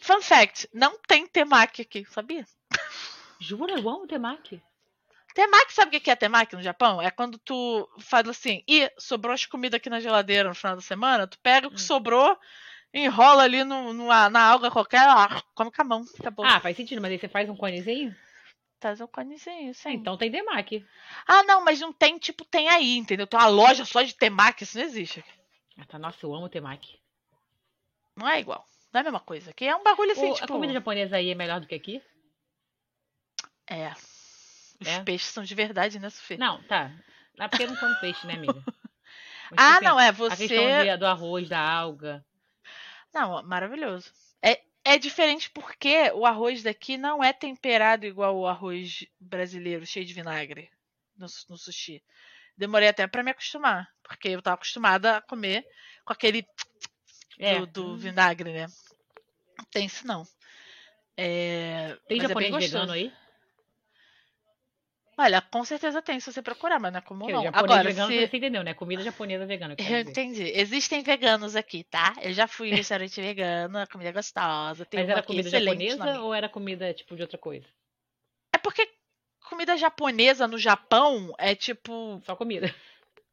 Fun fact: não tem temaki aqui, sabia? Jura? Eu amo Temaki. Temaki, sabe o que é temaki no Japão? É quando tu fala assim, e sobrou as comidas aqui na geladeira no final da semana, tu pega o que Hum. sobrou, enrola ali no, no- na alga qualquer, ó, come com a mão, tá bom. Ah, faz sentido, mas aí você faz um conezinho? Faz um conezinho, sim. Ah, então tem Temaki. Ah, não, mas não tem, tipo, tem aí, entendeu? Tem uma loja só de temaki, isso não existe. Ah, tá. Nossa, eu amo Temaki. Não é igual. Não é a mesma coisa. Aqui é um bagulho assim, Ô, tipo... A comida japonesa aí é melhor do que aqui? É. Os É? peixes são de verdade, né, Sofia? Não, tá. Ah, porque eu não como peixe, né, amiga? Mas, ah, não, é assim, A você... questão de- do arroz, da alga. Não, maravilhoso. É, é diferente porque o arroz daqui não é temperado igual o arroz brasileiro, cheio de vinagre no, no sushi. Demorei até pra me acostumar, porque eu tava acostumada a comer com aquele É. do, do vinagre, né? Tem isso não. É, Tem é japonês gostoso. vegano aí? Olha, com certeza tem se você procurar, mas não é comum não. Agora, vegano, se... você entendeu, né? Comida japonesa vegana. eu Eu entendi. Existem veganos aqui, tá? Eu já fui em restaurante vegano, a comida é gostosa. Mas era comida japonesa ou era comida tipo de outra coisa? É porque comida japonesa no Japão é tipo. Só comida.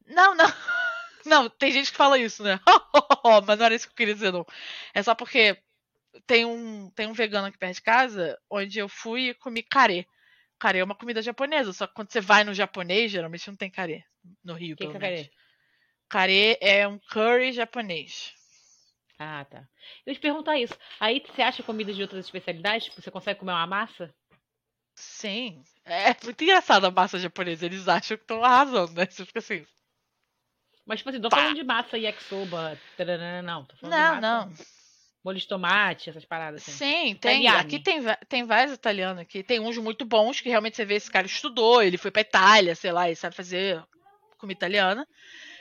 Não, não. Não, tem gente que fala isso, né? Mas não era isso que eu queria dizer, não. É só porque tem um, tem um vegano aqui perto de casa onde eu fui e comi carê. Carê é uma comida japonesa, só que quando você vai no japonês, geralmente não tem carê. No Rio, que, pelo que é menos. carê? Carê é um curry japonês. Ah, tá. Eu te perguntar isso. Aí você acha comida de outras especialidades? Tipo, você consegue comer uma massa? Sim. É muito engraçado a massa japonesa. Eles acham que estão arrasando, né? Você fica assim. Mas, tipo assim, tô Pá. falando de massa yakisoba, não. Tô falando Não, de não. Molho de tomate, essas paradas assim. Sim, tem. Italiani. Aqui tem, tem vários italianos aqui. Tem uns muito bons que realmente você vê esse cara estudou, ele foi pra Itália, sei lá, ele sabe fazer comida italiana.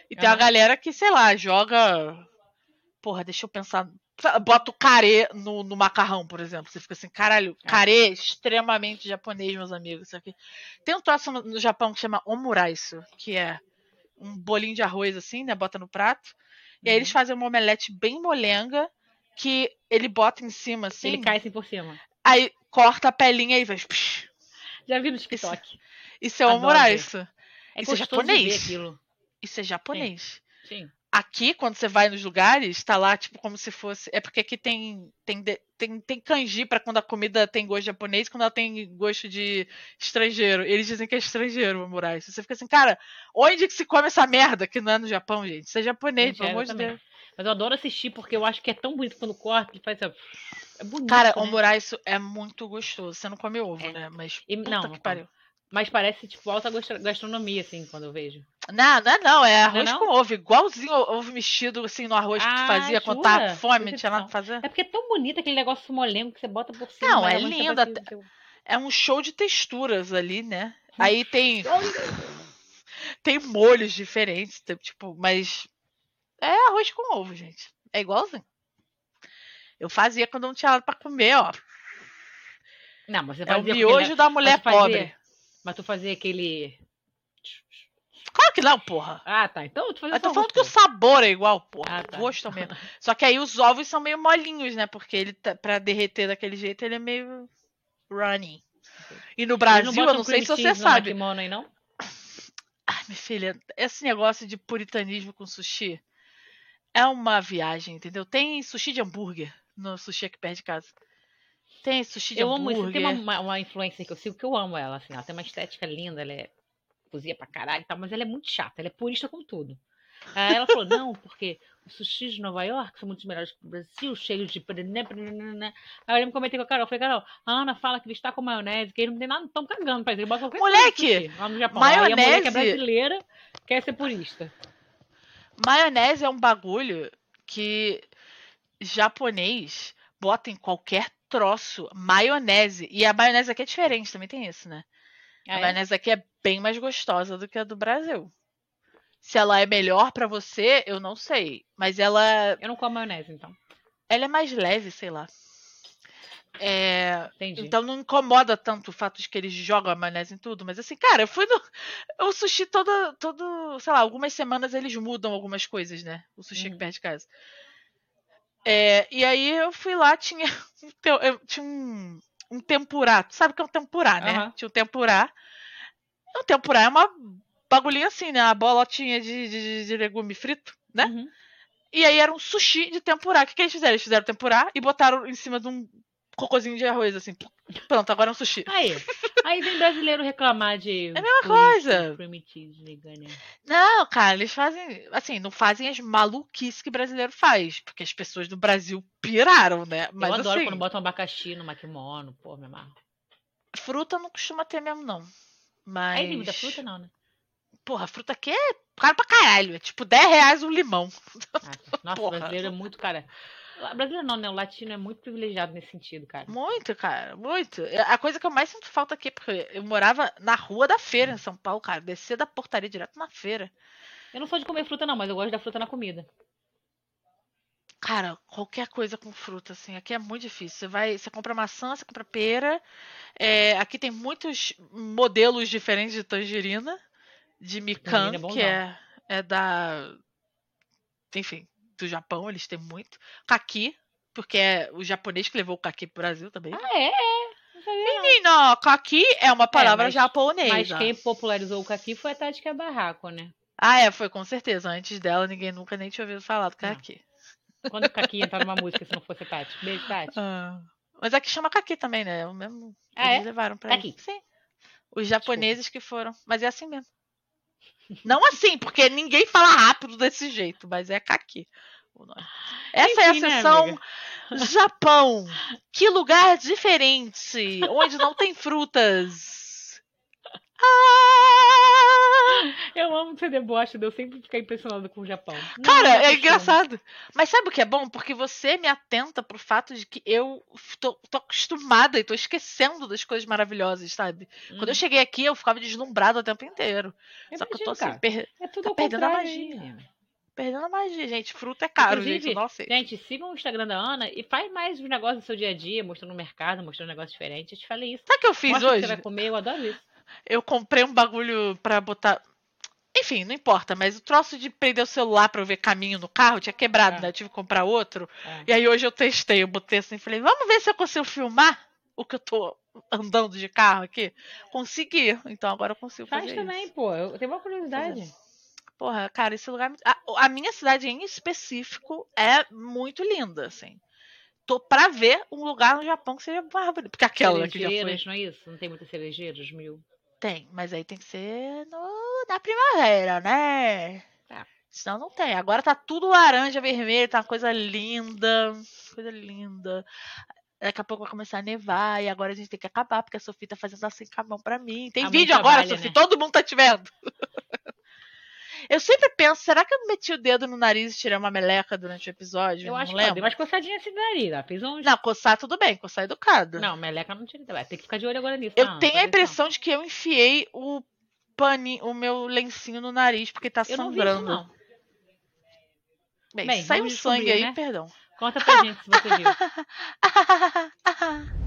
E tem a galera que, sei lá, joga. Porra, deixa eu pensar. Bota o carê no, no macarrão, por exemplo. Você fica assim, caralho, É. carê extremamente japonês, meus amigos. Isso aqui. Tem um troço no, no Japão que chama omuraisu, que é um bolinho de arroz assim, né? Bota no prato. E aí eles Uhum. fazem uma omelete bem molenga que ele bota em cima assim. Ele cai assim por cima. Aí corta a pelinha e faz. psh. Já vi no TikTok. Isso é Adoro omuraisu. É Isso é japonês. Isso é japonês. Sim. Aqui, quando você vai nos lugares, tá lá, tipo, como se fosse. É porque aqui tem. Tem, tem, tem kanji pra quando a comida tem gosto japonês quando ela tem gosto de estrangeiro. Eles dizem que é estrangeiro o omuraisu. Você fica assim, cara, onde que se come essa merda que não é no Japão, gente? Isso é japonês, pelo é, amor de. Deus. Mas eu adoro assistir porque eu acho que é tão bonito quando corta. Ele faz assim. É bonito. Cara, né? omuraisu é muito gostoso. Você não come ovo, É. né? Mas. E- não, que não pariu. Mas parece, tipo, alta gastronomia, assim, quando eu vejo. Não, não é não, é arroz não? com ovo, igualzinho ovo mexido assim no arroz que tu Ah, fazia quando tava jura? com fome, tinha não. pra fazer. É porque é tão bonito aquele negócio molengo que você bota por cima. Não, mas é até- que eu- É um show de texturas ali, né? Aí tem tem molhos diferentes, tipo, mas é arroz com ovo, gente. É igualzinho. Eu fazia quando não tinha nada pra comer, ó. Não, mas você É o fazia com miojo aquele- da mulher mas fazia- pobre. Mas tu fazia aquele. Claro que não, porra. Ah, tá. Então tu fazia Eu tô falando que o sabor é igual, porra. Ah, tá. O gosto é o mesmo. Só que aí os ovos são meio molinhos, né? Porque ele tá, pra derreter daquele jeito, ele é meio runny. E no Brasil, botam eu não sei se você sabe. aí, não? Ai, minha filha, esse negócio de puritanismo com sushi é uma viagem, entendeu? Tem sushi de hambúrguer no sushi aqui perto de casa. Tem sushi de Eu amo isso. hambúrguer. Tem uma, uma, uma influencer que eu sigo que eu amo ela, assim. Ela tem uma estética linda, ela é cozinha pra caralho e tal, mas ela é muito chata, ela é purista com tudo. Aí ela falou, não, porque os sushis de Nova York são muito melhores que o Brasil, cheios de... paraná, paraná. Aí eu me comentei com a Carol, eu falei, Carol, a Ana fala que está com maionese, que eles não tem nada, estão cagando pra isso. Ele bota qualquer coisa Moleque, sushi, lá no Japão. Aí a mulher que é maionese- brasileira quer ser purista. Maionese é um bagulho que japonês bota em qualquer troço. Maionese. E a maionese aqui é diferente, também tem isso, né? Ah, a é? maionese aqui é bem mais gostosa do que a do Brasil. Se ela é melhor pra você, eu não sei. Mas ela, Eu não como maionese, então. ela é mais leve, sei lá. É, então não incomoda tanto o fato de que eles jogam a maionese em tudo. Mas assim, cara, eu fui no. O sushi todo, todo. Sei lá, algumas semanas eles mudam algumas coisas, né? O sushi Uhum. perto de casa. É, e aí eu fui lá, tinha. tinha um, um tempurá. Tu sabe o que é um tempurá, né? Aham. Tinha um tempurá. Um tempurá é uma bagulhinha assim, né? Uma bolotinha de, de, de legume frito, né? Uhum. E aí era um sushi de tempurá. O que, que eles fizeram? Eles fizeram tempurá e botaram em cima de um cocôzinho de arroz, assim. Pronto, agora é um sushi. Aí, aí vem brasileiro reclamar de. É a mesma coisa. Não, cara, eles fazem. Assim, não fazem as maluquices que brasileiro faz. Porque as pessoas do Brasil piraram, né? Mas eu adoro assim, quando botam abacaxi no makimono, pô, me amarro. fruta não costuma ter mesmo, não. Mas. Aí muita fruta não, né? Porra, fruta aqui é caro pra caralho. É tipo 10 reais um limão. Ah, nossa, Porra. brasileiro é muito, cara. Brasileiro não, né? O latino é muito privilegiado nesse sentido, cara. Muito, cara, muito. É, A coisa que eu mais sinto falta aqui, porque eu morava na rua da feira em São Paulo, cara. Descer da portaria direto na feira. Eu não sou de comer fruta, não, mas eu gosto da fruta na comida. Cara, qualquer coisa com fruta, assim, aqui é muito difícil. Você vai, você compra maçã, você compra pera. É, aqui tem muitos modelos diferentes de tangerina, de mikan, Tangerina é que é, é da, enfim, do Japão, eles têm muito. Kaki, porque é o japonês que levou o kaki pro Brasil também. Ah, é? é. Não não. Menino, kaki é uma palavra mas- japonesa. Mas quem popularizou o caqui foi a Tática Barraco, né? Ah, é, foi com certeza. Antes dela, ninguém nunca nem tinha ouvido falar do Não. kaki. Quando o ia entrar numa música se não fosse Tati. Beijo, Tati. Ah. Mas aqui chama kaki também, né? É o mesmo. Ah, eles é? levaram pra Kaki. Sim. Os japoneses que foram. Mas é assim mesmo. Não assim, porque ninguém fala rápido desse jeito, mas é kaki. Essa Enfim, é a né, sessão amiga? Japão. Que lugar diferente, onde não tem frutas. Ah! Eu amo que você debocha de eu sempre ficar impressionado com o Japão. Cara, não é engraçado. Mas sabe o que é bom? Porque você me atenta pro fato de que eu tô, tô acostumada e tô esquecendo das coisas maravilhosas, sabe? Quando eu Hum, cheguei aqui, eu ficava deslumbrada o tempo inteiro. Só que eu tô assim, per- É tudo tá perdendo a magia. perdendo a magia, gente. Fruta é caro, Inclusive, gente. Sei. Gente, sigam o Instagram da Ana e faz mais os negócios do seu dia a dia, mostrando o mercado, mostrando negócios diferentes. Eu te falei isso. Sabe o que eu fiz Mostra o que hoje? você vai comer, eu adoro isso. Eu comprei um bagulho pra botar. Enfim, não importa, mas o troço de prender o celular pra eu ver caminho no carro tinha quebrado, Ah. né? Eu tive que comprar outro. É. E aí hoje eu testei, eu botei assim, falei, vamos ver se eu consigo filmar o que eu tô andando de carro aqui. Consegui. Então agora eu consigo Faz fazer também, isso. pô. Eu tenho uma curiosidade. Porra, cara, esse lugar. é A, a minha cidade em específico é muito linda, assim. Tô pra ver um lugar no Japão que seja bonito. Porque aquela que já foi. Não é isso? Não tem muitas cerejeiras, mil. Tem, mas aí tem que ser no, na primavera, né? Tá. Senão não tem. Agora tá tudo laranja, vermelho, tá uma coisa linda. Coisa linda. Daqui a pouco vai começar a nevar e agora a gente tem que acabar, porque a Sofia tá fazendo assim com a mão pra mim. Tem A vídeo agora, trabalha, Sofia, né? todo mundo tá te vendo. Eu sempre penso, será que eu meti o dedo no nariz e tirei uma meleca durante o episódio? Eu não acho que lembro. deu umas coçadinhas assim daí, ó. Fez uns. Não, coçar tudo bem, coçar é educado. Não, meleca não tira. Vai ter que ficar de olho agora nisso. Eu tá, Ana? tenho a impressão de que eu enfiei o paninho, o meu lencinho no nariz, porque tá Eu não vi isso, sangrando. não. Bem, Bem, saiu sangue descobrir, aí, né? perdão. Conta pra gente se você viu.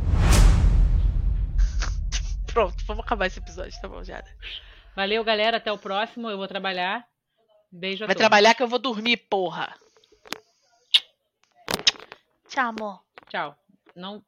Pronto, vamos acabar esse episódio, tá bom, Jada? Valeu, galera. Até o próximo. Eu vou trabalhar. Beijo a Vai todos. trabalhar que eu vou dormir, porra. Tchau, amor. Tchau. Não